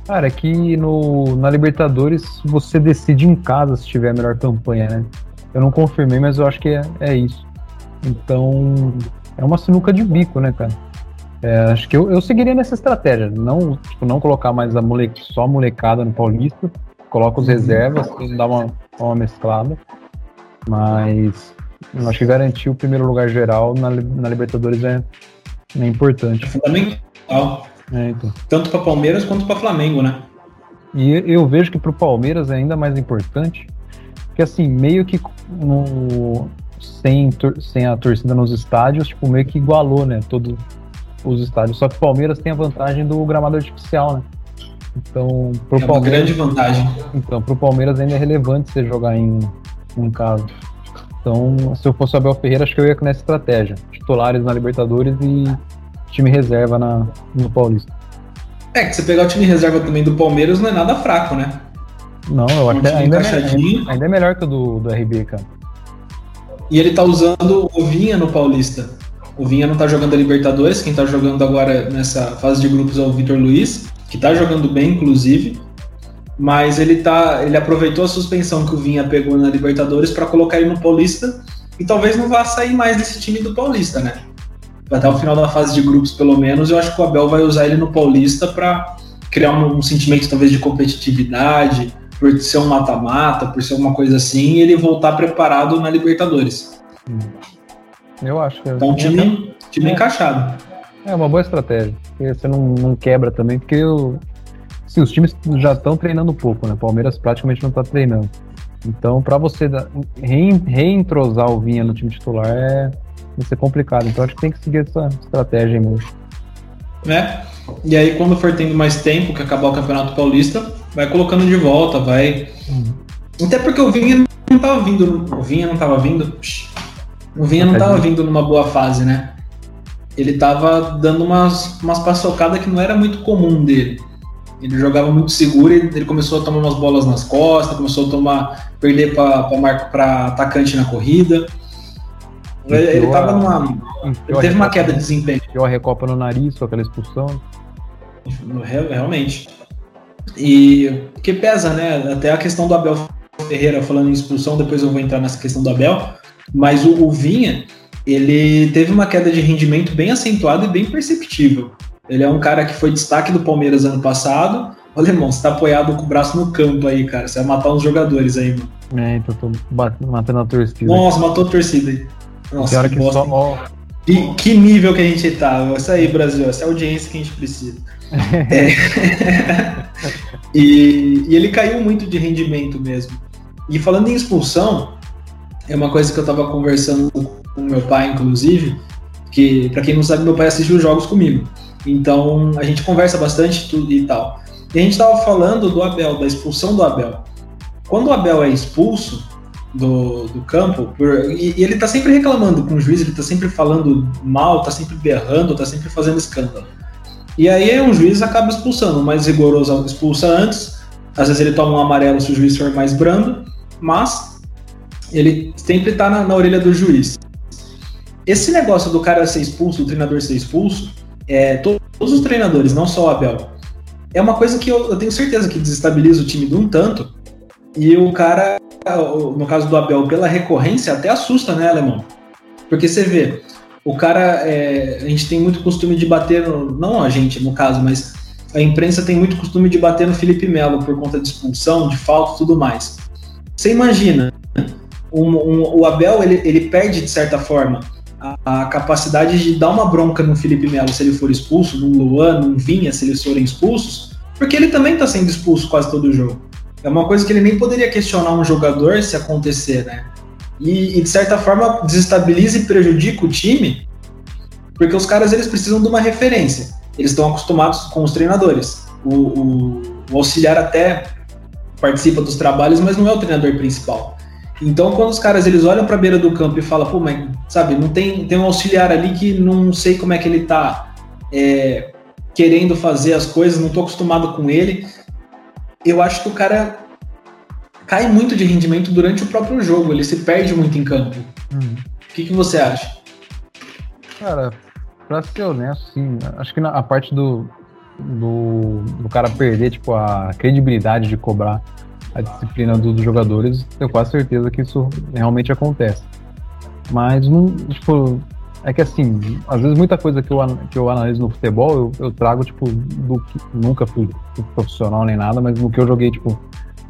Cara, é que no, na Libertadores você decide em casa se tiver a melhor campanha, né? Eu não confirmei, mas eu acho que é, é isso. Então, é uma sinuca de bico, né, cara? É, acho que eu, eu seguiria nessa estratégia. Não, tipo, não colocar mais a mole, só a molecada no Paulista. Coloca os reservas, dá uma, uma mesclada. Mas acho que garantir o primeiro lugar geral na, na Libertadores é, é importante. É fundamental. É, então. Tanto para Palmeiras quanto para Flamengo, né? E eu vejo que para o Palmeiras é ainda mais importante, porque assim, meio que no, sem, sem a torcida nos estádios, tipo, meio que igualou, né, todos os estádios. Só que o Palmeiras tem a vantagem do gramado artificial, né? Então, pro é Palmeiras, grande vantagem. Então, pro Palmeiras ainda é relevante você jogar em, em casa. Então, se eu fosse o Abel Ferreira, acho que eu ia nessa estratégia. Titulares na Libertadores e time reserva na, no Paulista. É, que você pegar o time reserva também do Palmeiras não é nada fraco, né? Não, eu acho que ainda, é, ainda é melhor que o do, do RB, cara. E ele tá usando o Vinha no Paulista. O Vinha não tá jogando a Libertadores, quem tá jogando agora nessa fase de grupos é o Vitor Luiz, que tá jogando bem, inclusive. Mas ele tá. Ele aproveitou a suspensão que o Vinha pegou na Libertadores para colocar ele no Paulista. E talvez não vá sair mais desse time do Paulista, né? até o final da fase de grupos, pelo menos, eu acho que o Abel vai usar ele no Paulista para criar um, um, sentimento talvez de competitividade, por ser um mata-mata, por ser uma coisa assim, e ele voltar preparado na Libertadores. Hum. Eu acho que. Então, time, time é. encaixado. É uma boa estratégia. Porque você não, não quebra também, porque eu, assim, os times já estão treinando pouco, né? O Palmeiras praticamente não está treinando. Então, para você reentrosar o Vinha no time titular é, vai ser complicado. Então acho que tem que seguir essa estratégia mesmo. Né? E aí, quando for tendo mais tempo que acabar o Campeonato Paulista, vai colocando de volta, vai. Uhum. Até porque o Vinha não tava vindo. O Vinha não tava vindo. O Vinha não tava vindo numa boa fase, né? Ele tava dando umas, umas paçocadas que não era muito comum dele. Ele jogava muito seguro e ele começou a tomar umas bolas nas costas, começou a tomar perder para atacante na corrida. Ele, ele tava numa. Ele teve uma queda de desempenho. Deu a recopa no nariz com aquela expulsão. Realmente. E que pesa, né? Até a questão do Abel Ferreira falando em expulsão, depois eu vou entrar nessa questão do Abel. Mas o, o Vinha, ele teve uma queda de rendimento bem acentuada e bem perceptível. Ele é um cara que foi destaque do Palmeiras ano passado. Olha, irmão, você tá apoiado com o braço no campo aí, cara. Você vai matar uns jogadores aí, mano. É, então tô matando a torcida. Nossa, matou a torcida aí. Nossa, que, que bosta. Só... Que, que, nível que a gente tá. Isso aí, Brasil. Essa é a audiência que a gente precisa. [laughs] é. [laughs] e, e ele caiu muito de rendimento mesmo. E falando em expulsão, é uma coisa que eu tava conversando com meu pai, inclusive, que, para quem não sabe, meu pai assistiu os jogos comigo. Então, a gente conversa bastante tudo e tal. E a gente tava falando do Abel, da expulsão do Abel. Quando o Abel é expulso do, do campo, por, e, e, ele tá sempre reclamando com o juiz, ele tá sempre falando mal, tá sempre berrando, tá sempre fazendo escândalo. E aí um juiz acaba expulsando, o mais rigoroso expulsa antes, às vezes ele toma um amarelo se o juiz for mais brando, mas ele sempre tá na, na orelha do juiz. Esse negócio do cara ser expulso, do treinador ser expulso, é, to, todos os treinadores, não só o Abel, é uma coisa que eu, eu tenho certeza que desestabiliza o time de um tanto, e o cara, no caso do Abel, pela recorrência, até assusta, né, Alemão? Porque você vê, o cara, é, a gente tem muito costume de bater, no, não a gente no caso, mas a imprensa tem muito costume de bater no Felipe Melo por conta de expulsão, de falta e tudo mais. Você imagina, um, um, o Abel ele, ele perde de certa forma a, a, capacidade de dar uma bronca no Felipe Melo se ele for expulso, no Luan, no Vinha, se eles forem expulsos, porque ele também está sendo expulso quase todo jogo. É uma coisa que ele nem poderia questionar um jogador se acontecer, né? E, e, de certa forma desestabiliza e prejudica o time, porque os caras eles precisam de uma referência. Eles estão acostumados com os treinadores. O, o, o auxiliar até participa dos trabalhos, mas não é o treinador principal. Então, quando os caras eles olham para a beira do campo e falam, pô, mas sabe, não tem, tem um auxiliar ali que não sei como é que ele tá é, querendo fazer as coisas, não tô acostumado com ele eu acho que o cara cai muito de rendimento durante o próprio jogo, ele se perde muito em campo. Uhum. O que, que você acha? Cara, pra ser honesto, sim, acho que na, a parte do, do, do, cara perder tipo, a credibilidade de cobrar a disciplina do, dos jogadores, tenho quase certeza que isso realmente acontece. Mas não, tipo, é que assim, às vezes muita coisa que eu, que eu analiso no futebol, eu, eu trago, tipo, do que nunca fui profissional nem nada, mas no que eu joguei, tipo,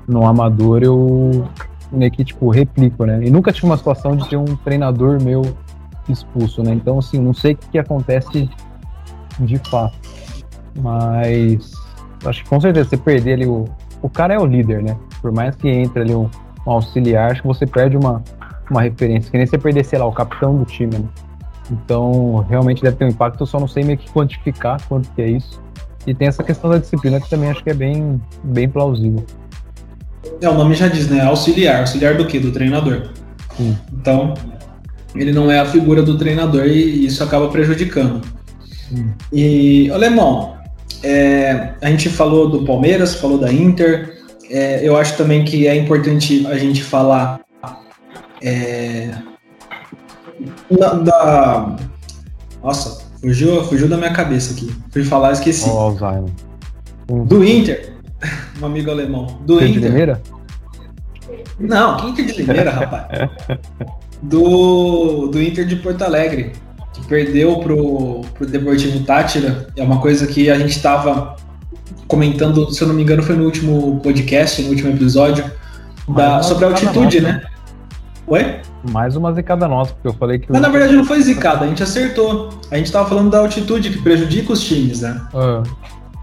no amador, eu meio que, tipo, replico, né? E nunca tive uma situação de ter um treinador meu expulso, né? Então, assim, não sei o que, que acontece de fato. Mas acho que com certeza você perder ali o. O cara é o líder, né? Por mais que entre ali um, um auxiliar, acho que você perde uma, uma referência. Que nem você perder, sei lá, o capitão do time, né? Então, realmente deve ter um impacto, eu só não sei meio que quantificar quanto que é isso. E tem essa questão da disciplina que também acho que é bem, bem plausível. É, o nome já diz, né? Auxiliar. Auxiliar do quê? Do treinador. Sim. Então, ele não é a figura do treinador e isso acaba prejudicando. Hum. E, Alemão, é, a gente falou do Palmeiras, falou da Inter. É, eu acho também que é importante a gente falar é, da, da... Nossa, fugiu, fugiu da minha cabeça aqui. Fui falar, esqueci. Oh. Do Inter. [laughs] Um amigo alemão. Do Inter. De Limeira? Não, que Inter de Limeira, rapaz? [laughs] Do, do Inter de Porto Alegre, que perdeu pro, pro Deportivo Tátira. É uma coisa que a gente estava comentando, se eu não me engano, foi no último podcast, no último episódio, da, sobre a altitude, né? Oi? Mais uma zicada nossa, porque eu falei que. Mas na verdade não foi zicada, a gente acertou. A gente tava falando da altitude que prejudica os times, né? Ah.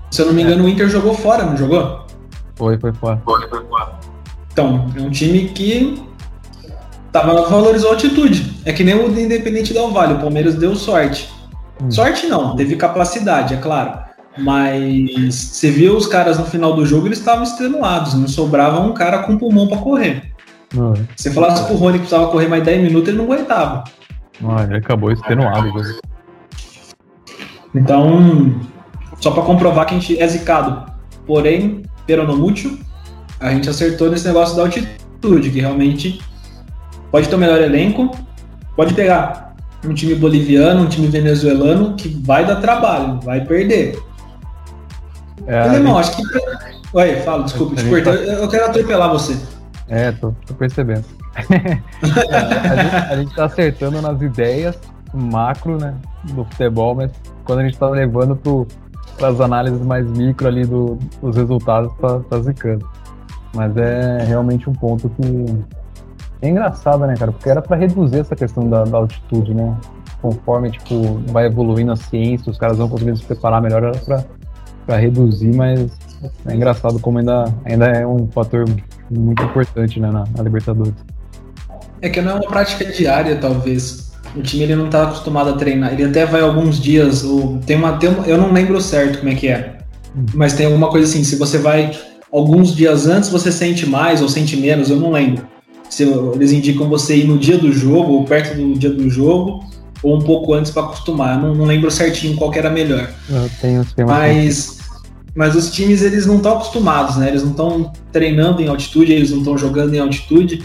Se eu não me engano, é. o Inter jogou fora, não jogou? Foi, foi fora. Foi, foi fora. Então, é um time que tava, valorizou a altitude. É que nem o Independente Del Vale, o Palmeiras deu sorte. Hum. Sorte não, teve capacidade, é claro. Mas você viu os caras no final do jogo, eles estavam extenuados, não sobrava um cara com pulmão para correr. Uhum. Se falasse pro Rony que precisava correr mais 10 minutos, ele não aguentava. Ah, ele acabou extenuado. Então, só para comprovar que a gente é zicado, porém, peronomútil, a gente acertou nesse negócio da altitude, que realmente pode ter o melhor elenco, pode pegar um time boliviano, um time venezuelano, que vai dar trabalho, vai perder. É, Alemão, gente... acho que. Oi, fala, desculpa, te cortei. Tá... Eu quero atropelar você. É, tô, tô percebendo. [laughs] é, a, gente, a gente tá acertando nas ideias macro, né, do futebol, mas quando a gente tá levando para as análises mais micro ali do, dos resultados, tá, tá zicando. Mas é realmente um ponto que é engraçado, né, cara? Porque era para reduzir essa questão da, da, altitude, né? Conforme, tipo, vai evoluindo a ciência, os caras vão conseguindo se preparar melhor, era pra, reduzir, mas é engraçado como ainda, ainda é um fator muito importante, né, na, na Libertadores. É que não é uma prática diária, talvez. O time ele não está acostumado a treinar. Ele até vai alguns dias. Ou tem uma, tem uma, eu não lembro certo como é que é. Mas tem alguma coisa assim. Se você vai alguns dias antes, você sente mais ou sente menos. Eu não lembro. Se eles indicam você ir no dia do jogo ou perto do dia do jogo ou um pouco antes para acostumar. Não, não, lembro certinho qual era melhor. Eu tenho, mas mas os times eles não estão acostumados, né? Eles não estão treinando em altitude, eles não estão jogando em altitude.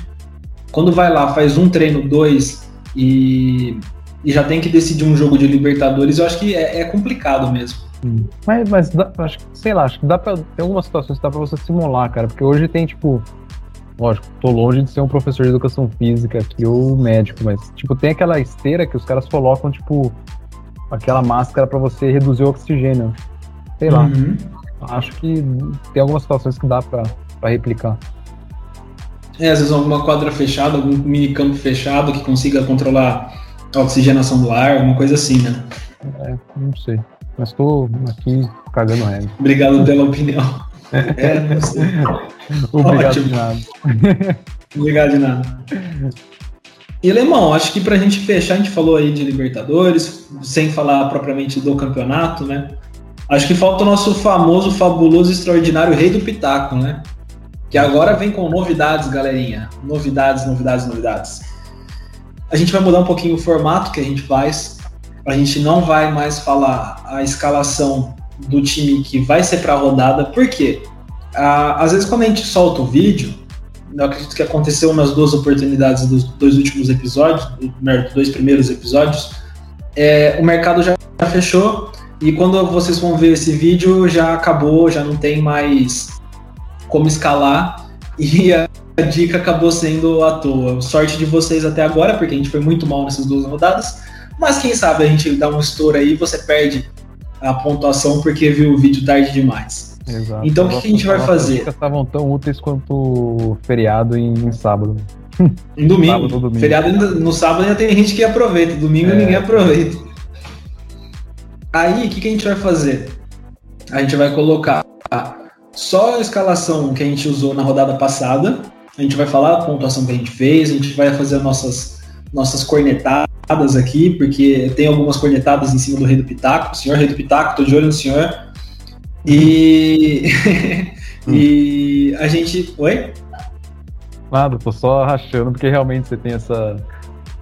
Quando vai lá, faz um treino, dois, e, e já tem que decidir um jogo de Libertadores, eu acho que é, é complicado mesmo. Hum. Mas, mas dá, acho, sei lá, acho que dá pra. Tem algumas situações que dá pra você simular, cara, porque hoje tem, tipo. Lógico, tô longe de ser um professor de educação física aqui ou médico, mas, tipo, tem aquela esteira que os caras colocam, tipo, aquela máscara para você reduzir o oxigênio. Sei lá. Uhum. Acho que tem algumas situações que dá para replicar. É, às vezes alguma quadra fechada, algum mini campo fechado que consiga controlar a oxigenação do ar, alguma coisa assim, né? É, não sei. Mas tô aqui cagando regra. Obrigado pela opinião. É, não sei. [laughs] Obrigado Ótimo. de nada. [laughs] Obrigado de nada. E Lemão, acho que pra gente fechar, a gente falou aí de Libertadores, sem falar propriamente do campeonato, né? Acho que falta o nosso famoso, fabuloso, extraordinário rei do Pitaco, né? que agora vem com novidades, galerinha. Novidades, novidades, novidades. A gente vai mudar um pouquinho o formato que a gente faz. A gente não vai mais falar a escalação do time que vai ser para a rodada. Por quê? Ah, às vezes, quando a gente solta o vídeo, eu acredito que aconteceu nas duas oportunidades dos dois últimos episódios, dos dois primeiros episódios, é, o mercado já fechou e quando vocês vão ver esse vídeo já acabou, já não tem mais como escalar [laughs] e a dica acabou sendo à toa. Sorte de vocês até agora, porque a gente foi muito mal nessas duas rodadas. Mas quem sabe a gente dá um estouro aí você perde a pontuação porque viu o vídeo tarde demais. Exato. Então o que, que, a gente vai fazer? estavam tão úteis quanto feriado em, em sábado. Em domingo. sábado, domingo. Feriado no sábado ainda tem gente que aproveita, domingo é. ninguém aproveita. Aí o que, que a gente vai fazer? A gente vai colocar só a escalação que a gente usou na rodada passada. A gente vai falar a pontuação que a gente fez, a gente vai fazer nossas, nossas cornetadas aqui, porque tem algumas cornetadas em cima do Rei do Pitaco. Senhor Rei do Pitaco, tô de olho no senhor. E. [laughs] e a gente. Oi? Nada, tô só rachando, porque realmente você tem essa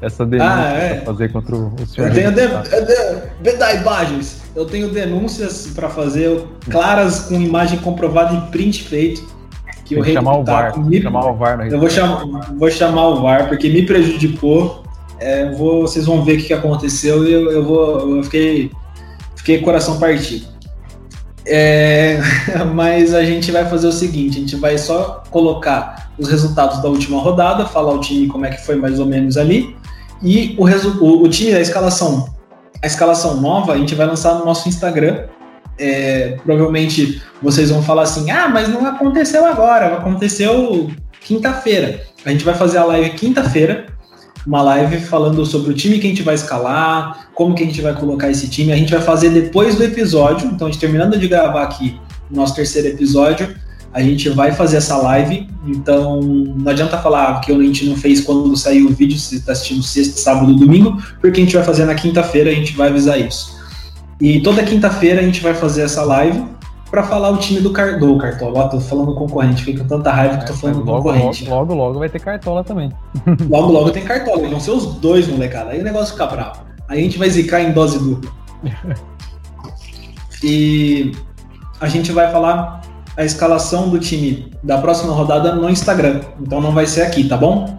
essa denúncia ah, é. para fazer contra o senhor. Eu tenho de, de, de. Eu tenho denúncias para fazer claras com imagem comprovada em print feito. Que Tem o chamar o VAR. Me, chamar o VAR eu vou chamar, vou chamar o VAR porque me prejudicou. É, vou, vocês vão ver o que, aconteceu e eu, eu vou. Eu fiquei, fiquei coração partido. É, [laughs] mas a gente vai fazer o seguinte: a gente vai só colocar os resultados da última rodada, falar o time como é que foi mais ou menos ali. E o, o, o time, a escalação, a escalação nova, a gente vai lançar no nosso Instagram. É, provavelmente vocês vão falar assim: ah, mas não aconteceu agora, aconteceu quinta-feira. A gente vai fazer a live quinta-feira, uma live falando sobre o time que a gente vai escalar, como que a gente vai colocar esse time. A gente vai fazer depois do episódio, então a gente terminando de gravar aqui o nosso terceiro episódio, a gente vai fazer essa live, então não adianta falar que a gente não fez quando saiu o vídeo, se está assistindo sexta, sábado domingo, porque a gente vai fazer na quinta-feira, a gente vai avisar isso. E toda quinta-feira a gente vai fazer essa live para falar o time do, Car... do Cartola. Ó, tô falando concorrente, fiquei com tanta raiva que tô falando logo, concorrente. Logo, logo, logo vai ter Cartola também. [laughs] Logo, logo tem Cartola, vão ser os dois, molecada. Aí o negócio fica bravo. Aí a gente vai zicar em dose dupla. [laughs] E a gente vai falar a escalação do time da próxima rodada no Instagram. Então não vai ser aqui, tá bom?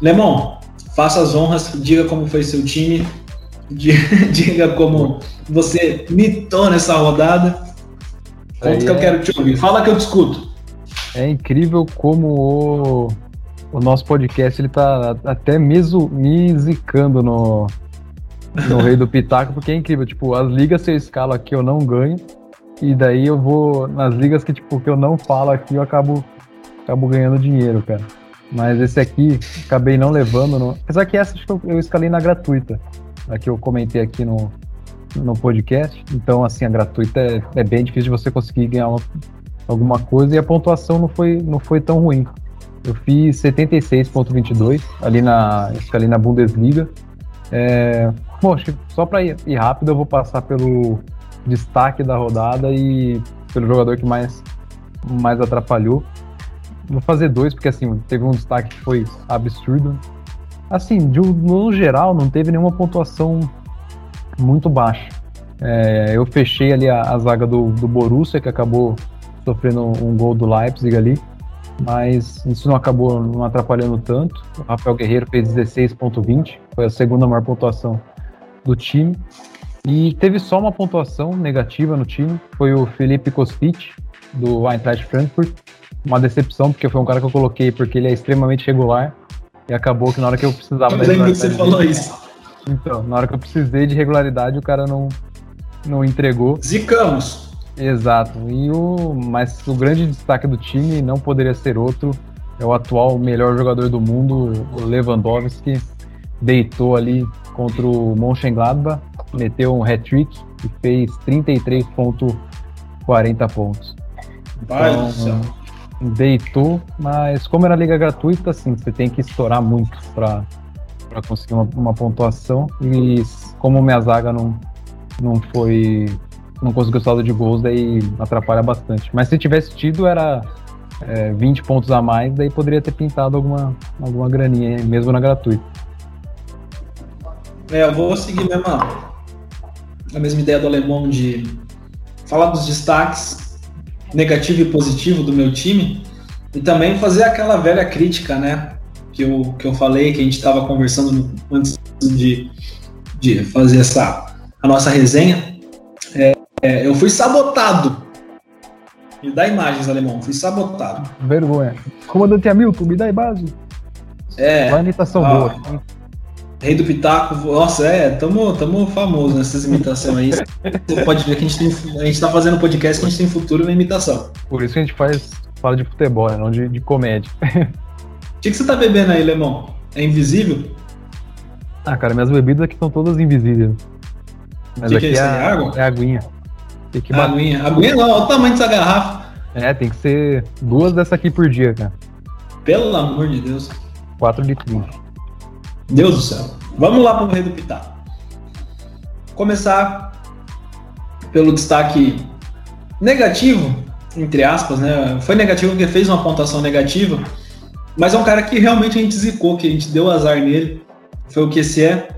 Lemon, faça as honras, diga como foi seu time, [laughs] diga como você mitou nessa rodada. Conta que eu é quero te ouvir. Fala que eu discuto. É incrível como o, o nosso podcast ele tá até meso, me zicando no, no Rei do Pitaco, porque é incrível. Tipo, as ligas que eu escalo aqui eu não ganho. E daí eu vou. Nas ligas que, tipo, que eu não falo aqui, eu acabo, acabo ganhando dinheiro, cara. Mas esse aqui, acabei não levando. No... Apesar que essa acho que eu, eu escalei na gratuita. A que eu comentei aqui no, no podcast. Então, assim, a gratuita é, é bem difícil de você conseguir ganhar uma, alguma coisa e a pontuação não foi, não foi tão ruim. Eu fiz 76.22 ali na, ali na Bundesliga. É, bom, acho que só para ir, ir, rápido eu vou passar pelo destaque da rodada e pelo jogador que mais, mais atrapalhou. Vou fazer dois, porque assim, teve um destaque que foi absurdo. Assim, de, no geral, não teve nenhuma pontuação muito baixa. É, eu fechei ali a, a, zaga do, do Borussia, que acabou sofrendo um gol do Leipzig ali, mas isso não acabou não atrapalhando tanto. O Rafael Guerreiro fez 16.20, foi a segunda maior pontuação do time. E teve só uma pontuação negativa no time, foi o Felipe Kostic, do Eintracht Frankfurt. Uma decepção, porque foi um cara que eu coloquei porque ele é extremamente regular e acabou que na hora que eu precisava... Eu lembro que você falou isso. Então, na hora que eu precisei de regularidade, o cara não, não entregou. Zicamos. Exato. E o, mas o grande destaque do time não poderia ser outro. É o atual melhor jogador do mundo, o Lewandowski. Deitou ali contra o Mönchengladbach, meteu um hat-trick e fez 33.40 pontos. Então, deitou, mas como era liga gratuita, assim, você tem que estourar muito para para conseguir uma, uma, pontuação. E como minha zaga não, não foi. não conseguiu saldo de gols, daí atrapalha bastante. Mas se tivesse tido, era é, 20 pontos a mais, daí poderia ter pintado alguma, alguma graninha, mesmo na gratuita. É, eu vou seguir mesmo a mesma ideia do alemão de falar dos destaques negativo e positivo do meu time e também fazer aquela velha crítica, né? Que eu, que eu falei, que a gente estava conversando antes de, de fazer essa a nossa resenha, é, é, eu fui sabotado. Me dá imagens, alemão. Fui sabotado. Vergonha. Comandante Hamilton, me dá imagem. É. Uma imitação ó, boa. Rei do Pitaco, nossa, é, tamo, tamo famoso nessas imitações aí. Você pode ver que a gente, tem, a gente tá fazendo podcast que a gente tem futuro na imitação. Por isso que a gente faz, fala de futebol, né, não de, de comédia. [laughs] O que, que, você tá bebendo aí, Lemão? É invisível? Ah, cara, minhas bebidas aqui estão todas invisíveis. Mas que aqui que é, é, é água? É aguinha. Tem que aguinha. Aguinha não, olha o tamanho dessa garrafa. É, tem que ser duas dessa aqui por dia, cara. Pelo amor de Deus. 4 litros. Deus do céu. Vamos lá para o Rei do Pitaco. Começar pelo destaque negativo, entre aspas, né? Foi negativo porque fez uma pontuação negativa mas é um cara que realmente a gente zicou, que a gente deu azar nele. Foi o que esse é.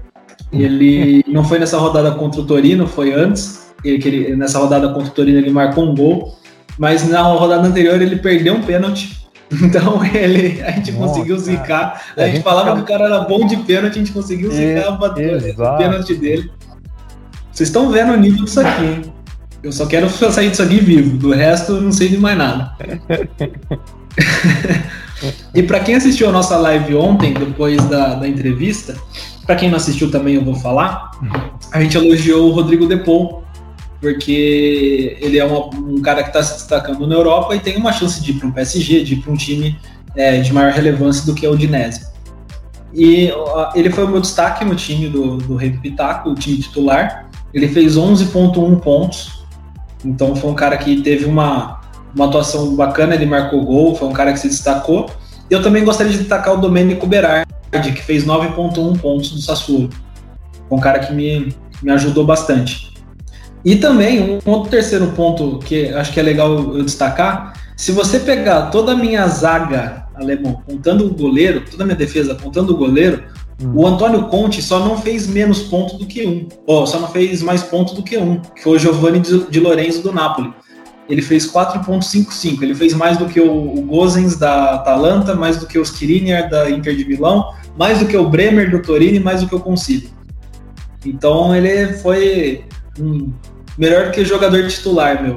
Ele não foi nessa rodada contra o Torino, foi antes. Ele, ele, nessa rodada contra o Torino ele marcou um gol, mas na rodada anterior ele perdeu um pênalti. [laughs] Então ele, a gente Nossa, conseguiu zicar. A, a gente, gente falava que o cara era bom de pênalti, a gente conseguiu zicar o pênalti dele. Vocês estão vendo o nível disso aqui, hein? Eu só quero sair disso aqui vivo. Do resto, eu não sei de mais nada. [laughs] E para quem assistiu a nossa live ontem, depois da, da entrevista, para quem não assistiu também eu vou falar, a gente elogiou o Rodrigo Depou, porque ele é uma, um cara que está se destacando na Europa e tem uma chance de ir para um PSG, de ir para um time é, de maior relevância do que a Udinese. E ele foi o meu destaque no time do, do Rei do Pitaco, o time titular. Ele fez 11,1 pontos, então foi um cara que teve uma, uma atuação bacana, ele marcou gol, foi um cara que se destacou. E eu também gostaria de destacar o Domenico Berardi, que fez 9.1 pontos do Sassuolo. Foi um cara que me, me ajudou bastante. E também, um outro terceiro ponto que acho que é legal eu destacar, se você pegar toda a minha zaga alemão, contando o goleiro, toda a minha defesa, contando o goleiro, hum. o Antônio Conte só não fez menos pontos do que um, ou só não fez mais pontos do que um, que foi o Giovanni de Lorenzo do Napoli. Ele fez 4.55, ele fez mais do que o, o Gozens da Atalanta, mais do que o Skriniar da Inter de Milão, mais do que o Bremer do Torino e mais do que o Concilio. Então ele foi um, melhor que jogador titular, meu.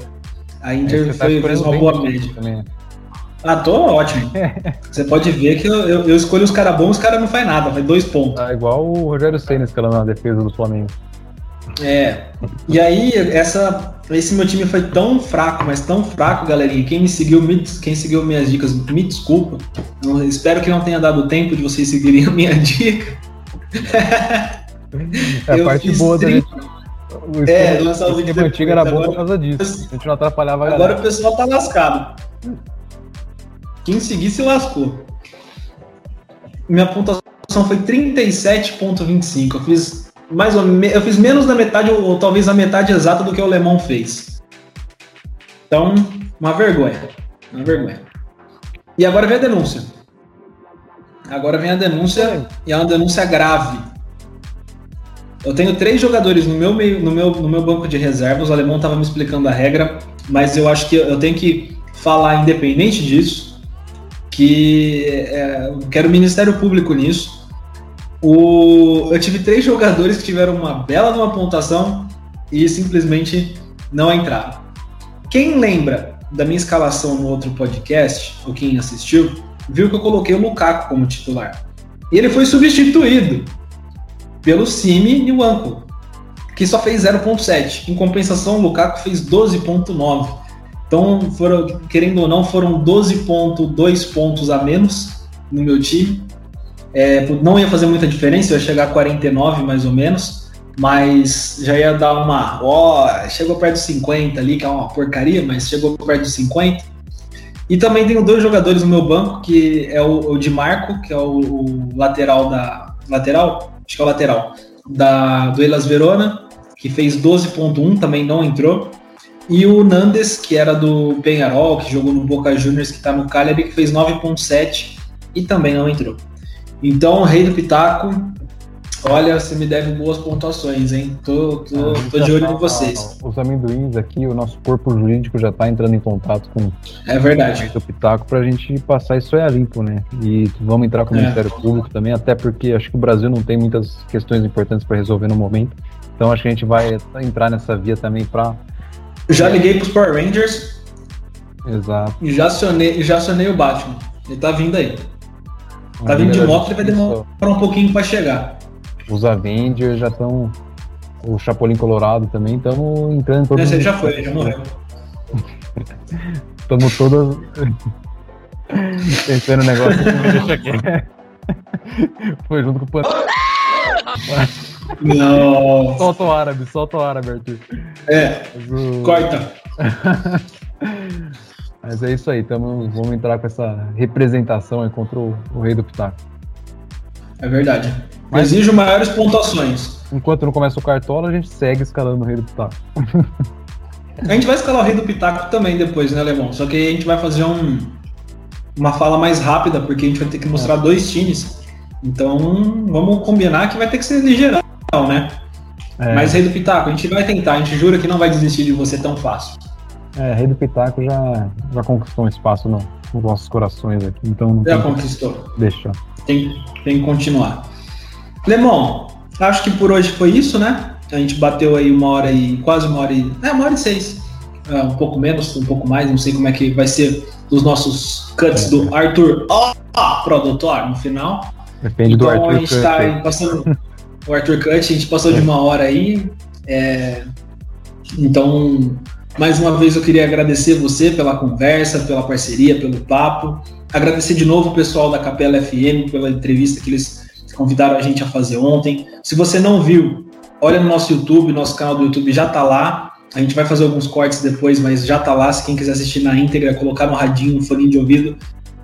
A Inter é, foi, tá fez uma boa média. Também. Ah, tô ótimo. [laughs] Você pode ver que eu, eu, eu escolho os caras bons, os caras não faz nada, faz dois pontos. Ah, igual o Rogério Senna escalando na defesa do Flamengo. É. E aí, essa, esse meu time foi tão fraco, mas tão fraco, galerinha. Quem me seguiu, me, quem seguiu minhas dicas, me desculpa. Eu espero que não tenha dado tempo de vocês seguirem [laughs] a minha dica. É a parte boa 30... da É, lançar o vídeo antigo era bom por causa disso. A gente não atrapalhava a Agora o pessoal tá lascado. Quem seguir se lascou. Minha pontuação foi 37,25. Eu fiz mais ou eu fiz menos da metade, ou, ou, talvez a metade exata do que o Alemão fez. Então, uma vergonha. Uma vergonha. E agora vem a denúncia. Agora vem a denúncia, e é uma denúncia grave. Eu tenho três jogadores no meu, meio, no meu, no meu banco de reservas. O alemão estava me explicando a regra, mas eu acho que eu tenho que falar independente disso que é, quero o Ministério Público nisso. O, eu tive três jogadores que tiveram uma bela uma pontuação e simplesmente não entraram. Quem lembra da minha escalação no outro podcast, ou quem assistiu, viu que eu coloquei o Lukaku como titular. E ele foi substituído pelo Simi Nwanko, que só fez 0.7. Em compensação, o Lukaku fez 12.9. Então, foram, querendo ou não, foram 12,2 pontos a menos no meu time. É, não ia fazer muita diferença, eu ia chegar a 49 mais ou menos, mas já ia dar uma. Ó, chegou perto dos 50 ali, que é uma porcaria, mas chegou perto dos 50. E também tenho dois jogadores no meu banco, que é o, o Di Marco, que é o, o, lateral da. Lateral? Acho que é o lateral. Da, do Elas Verona, que fez 12.1, também não entrou. E o Nandes, que era do Penharol, que jogou no Boca Juniors, que está no Cagliari, que fez 9.7 e também não entrou. Então, Rei do Pitaco, olha, você me deve boas pontuações, hein? Tô, tô, tô de olho tá, em vocês. Os amendoins aqui, o nosso corpo jurídico já está entrando em contato com é verdade. o Rei do Pitaco para a gente passar isso aí a limpo, né? E vamos entrar com o é. Ministério Público também, até porque acho que o Brasil não tem muitas questões importantes para resolver no momento. Então acho que a gente vai entrar nessa via também para já liguei pros Power Rangers. Exato. E já acionei, já acionei o Batman. Ele tá vindo aí. Tá vindo de moto, ele vai demorar um pouquinho para chegar. Os Avengers já estão. O Chapolin Colorado também, estamos entrando todos. Esse já foi, já morreu. [laughs] Estamos todos. Pensando no negócio [laughs] deixa aqui. Foi junto com o Pan. Não. Solta o árabe, solta o árabe, Arthur. É. O... Corta. [laughs] Mas é isso aí, tamo, vamos entrar com essa representação contra o, o Rei do Pitaco. É verdade. Mas, Exijo maiores pontuações. Enquanto não começa o Cartola, a gente segue escalando o Rei do Pitaco. [laughs] a gente vai escalar o Rei do Pitaco também depois, né, Alemão? Só que aí a gente vai fazer um, uma fala mais rápida, porque a gente vai ter que mostrar é. dois times. Então, vamos combinar que vai ter que ser ligeirão né? É. Mas Rei do Pitaco, a gente vai tentar, a gente jura que não vai desistir de você tão fácil. É, Rei do Pitaco já, já conquistou um espaço no, nos nossos corações aqui, então... Já conquistou. Deixa. Tem, tem que continuar. Lemon, acho que por hoje foi isso, né? A gente bateu aí uma hora e... quase uma hora e... é, uma hora e seis. É, um pouco menos, um pouco mais, não sei como é que vai ser os nossos cuts é, do Arthur, ó, oh, produtor, no final. Depende então, do Arthur. Então a gente está passando... o Arthur Cut, a gente passou de uma hora aí. É, então, mais uma vez eu queria agradecer você pela conversa, pela parceria, pelo papo. Agradecer de novo o pessoal da Capela FM pela entrevista que eles convidaram a gente a fazer ontem. Se você não viu, olha no nosso YouTube, nosso canal do YouTube já tá lá. A gente vai fazer alguns cortes depois, mas já tá lá. Se quem quiser assistir na íntegra, colocar no radinho, no fone de ouvido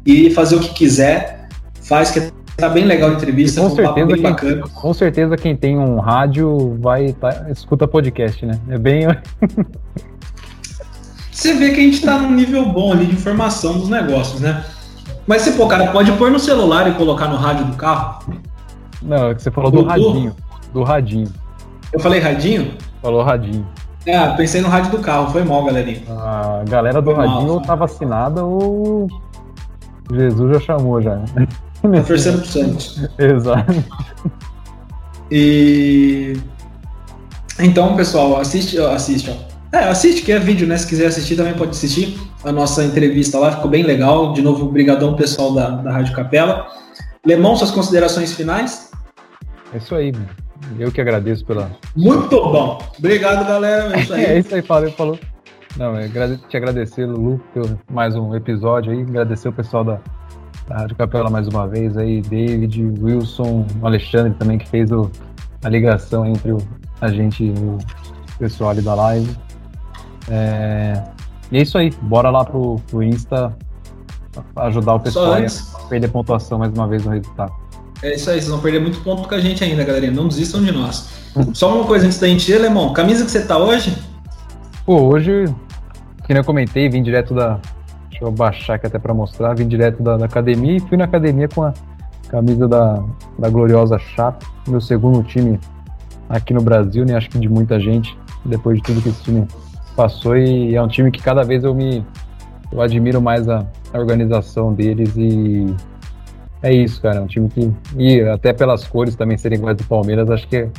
e fazer o que quiser, faz que tá bem legal a entrevista, com certeza, bem quem, bacana. Com certeza quem tem um rádio vai tá, escuta podcast, né? É bem. [laughs] Você vê que a gente tá num nível bom ali de informação dos negócios, né? Mas você, pô, cara, pode pôr no celular e colocar no rádio do carro? Não, é que você falou do, do radinho. Do radinho. Eu falei radinho? Falou radinho. É, pensei no rádio do carro, foi mal, galerinha. A galera do foi radinho mal, ou tá vacinada ou Jesus já chamou já. Tá torcendo pro Santos. [laughs] Exato. E então, pessoal, assiste, assiste, ó. É, assiste, que é vídeo, né? Se quiser assistir, também pode assistir a nossa entrevista lá, ficou bem legal. De novo, obrigadão, pessoal da, da Rádio Capela. Lemão, suas considerações finais? É isso aí, eu que agradeço pela. Muito bom. Obrigado, galera. É isso [laughs] aí. é isso aí, falou, falou. Não, é te agradecer, Lulu, por mais um episódio aí. Agradecer o pessoal da, da Rádio Capela mais uma vez aí, David, Wilson, Alexandre também, que fez o, a ligação entre o, a gente e o pessoal ali da live. É, e é isso aí, bora lá pro, pro Insta ajudar o pessoal a perder pontuação mais uma vez no resultado. É isso aí, vocês vão perder muito ponto com a gente ainda, galerinha. Não desistam de nós. Só uma coisa antes da gente ir, Lemão. Camisa que você tá hoje? Pô, hoje, que eu comentei, vim direto da. Deixa eu baixar aqui até pra mostrar. Vim direto da, da academia e fui na academia com a camisa da, da gloriosa Chape, meu segundo time aqui no Brasil, né? Acho que de muita gente, depois de tudo que esse time passou. E é um time que cada vez eu me. Eu admiro mais a, a organização deles e é isso, cara. É um time que. E até pelas cores também serem iguais do Palmeiras, acho que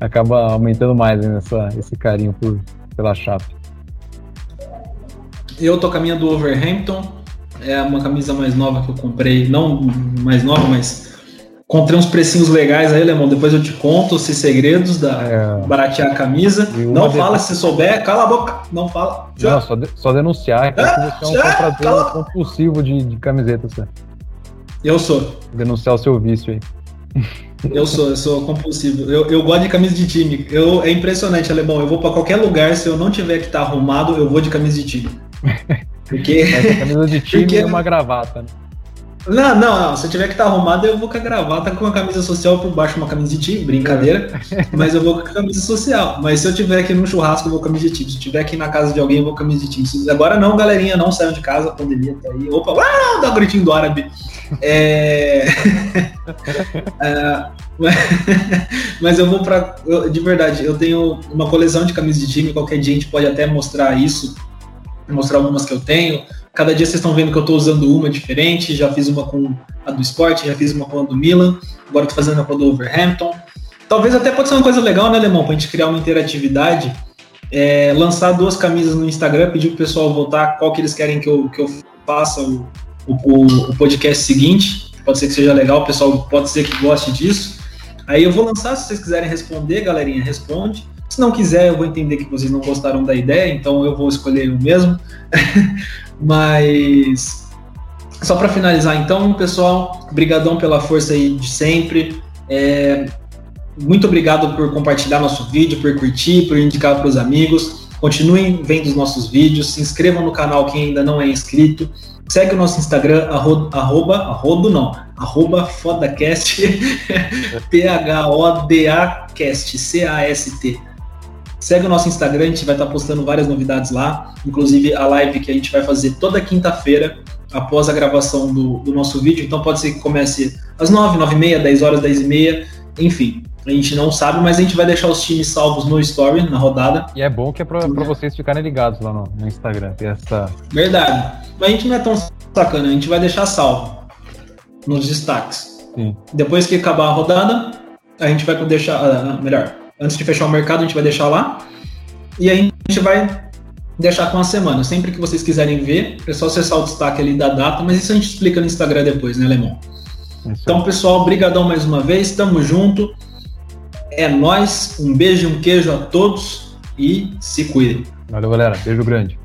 acaba aumentando mais né, essa, esse carinho por, pela chapa. Eu tô minha do Overhampton. É uma camisa mais nova que eu comprei. Não mais nova, mas Encontrei uns precinhos legais aí, Lemão. Depois eu te conto esses segredos da é. baratear a camisa. Não fala se souber, cala a boca. Não fala. Não, só, de, só denunciar que é, você é um comprador compulsivo de, de camisetas. Eu sou. Denunciar o seu vício aí. [laughs] Eu sou, eu sou compulsivo. Eu, eu gosto de camisa de time. Eu, é impressionante, Alemão. Eu vou para qualquer lugar, se eu não tiver que estar tá arrumado, eu vou de camisa de time. [laughs] Porque. Camisa de [laughs] time Porque... é uma gravata, né? Não, não, não. Se eu tiver que estar tá arrumado, eu vou com a gravata com a camisa social por baixo, uma camisa de time, brincadeira. [laughs] mas eu vou com a camisa social. Mas se eu tiver aqui no churrasco, eu vou com a camisa de time. Se eu tiver aqui na casa de alguém, eu vou com a camisa de time. Agora não, galerinha, não saiam de casa, a pandemia tá aí. Opa, uau, dá um gritinho do árabe. É... [laughs] é... [laughs] mas eu vou para de verdade, eu tenho uma coleção de camisas de time, qualquer dia a gente pode até mostrar isso, mostrar algumas que eu tenho. Cada dia vocês estão vendo que eu estou usando uma diferente, já fiz uma com a do Sport, já fiz uma com a do Milan, agora estou fazendo a com a do Overhampton. Talvez até pode ser uma coisa legal, né, Lemão, para a gente criar uma interatividade, é, lançar duas camisas no Instagram, pedir o pessoal votar qual que eles querem que eu, que eu faça o, o, o podcast seguinte. Pode ser que seja legal, o pessoal pode ser que goste disso. Aí eu vou lançar, se vocês quiserem responder, galerinha, responde. Se não quiser, eu vou entender que vocês não gostaram da ideia, então eu vou escolher o mesmo. [laughs] Mas só para finalizar, então, pessoal, brigadão pela força aí de sempre. É, muito obrigado por compartilhar nosso vídeo, por curtir, por indicar para os amigos. Continuem vendo os nossos vídeos, se inscrevam no canal quem ainda não é inscrito. Segue o nosso Instagram, arroba, arroba, não, arroba fodacast, [laughs] P-H-O-D-A-cast, C-A-S-T. Segue o nosso Instagram, a gente vai estar postando várias novidades lá, inclusive a live que a gente vai fazer toda quinta-feira, após a gravação do, do, nosso vídeo. Então pode ser que comece às 9, 9 e meia, 10 horas, 10 e meia, enfim. A gente não sabe, mas a gente vai deixar os times salvos no Story, na rodada. E é bom que é pra, pra vocês ficarem ligados lá no, no Instagram. Ter essa... Verdade. Mas a gente não é tão sacana, a gente vai deixar salvo nos destaques. Sim. Depois que acabar a rodada, a gente vai deixar. Uh, melhor, antes de fechar o mercado, a gente vai deixar lá. E aí a gente vai deixar com a semana. Sempre que vocês quiserem ver, é só acessar o destaque ali da data, mas isso a gente explica no Instagram depois, né, Lemão? Então, pessoal, brigadão mais uma vez, tamo junto. É nós, um beijo e um queijo a todos e se cuidem. Valeu, galera. Beijo grande.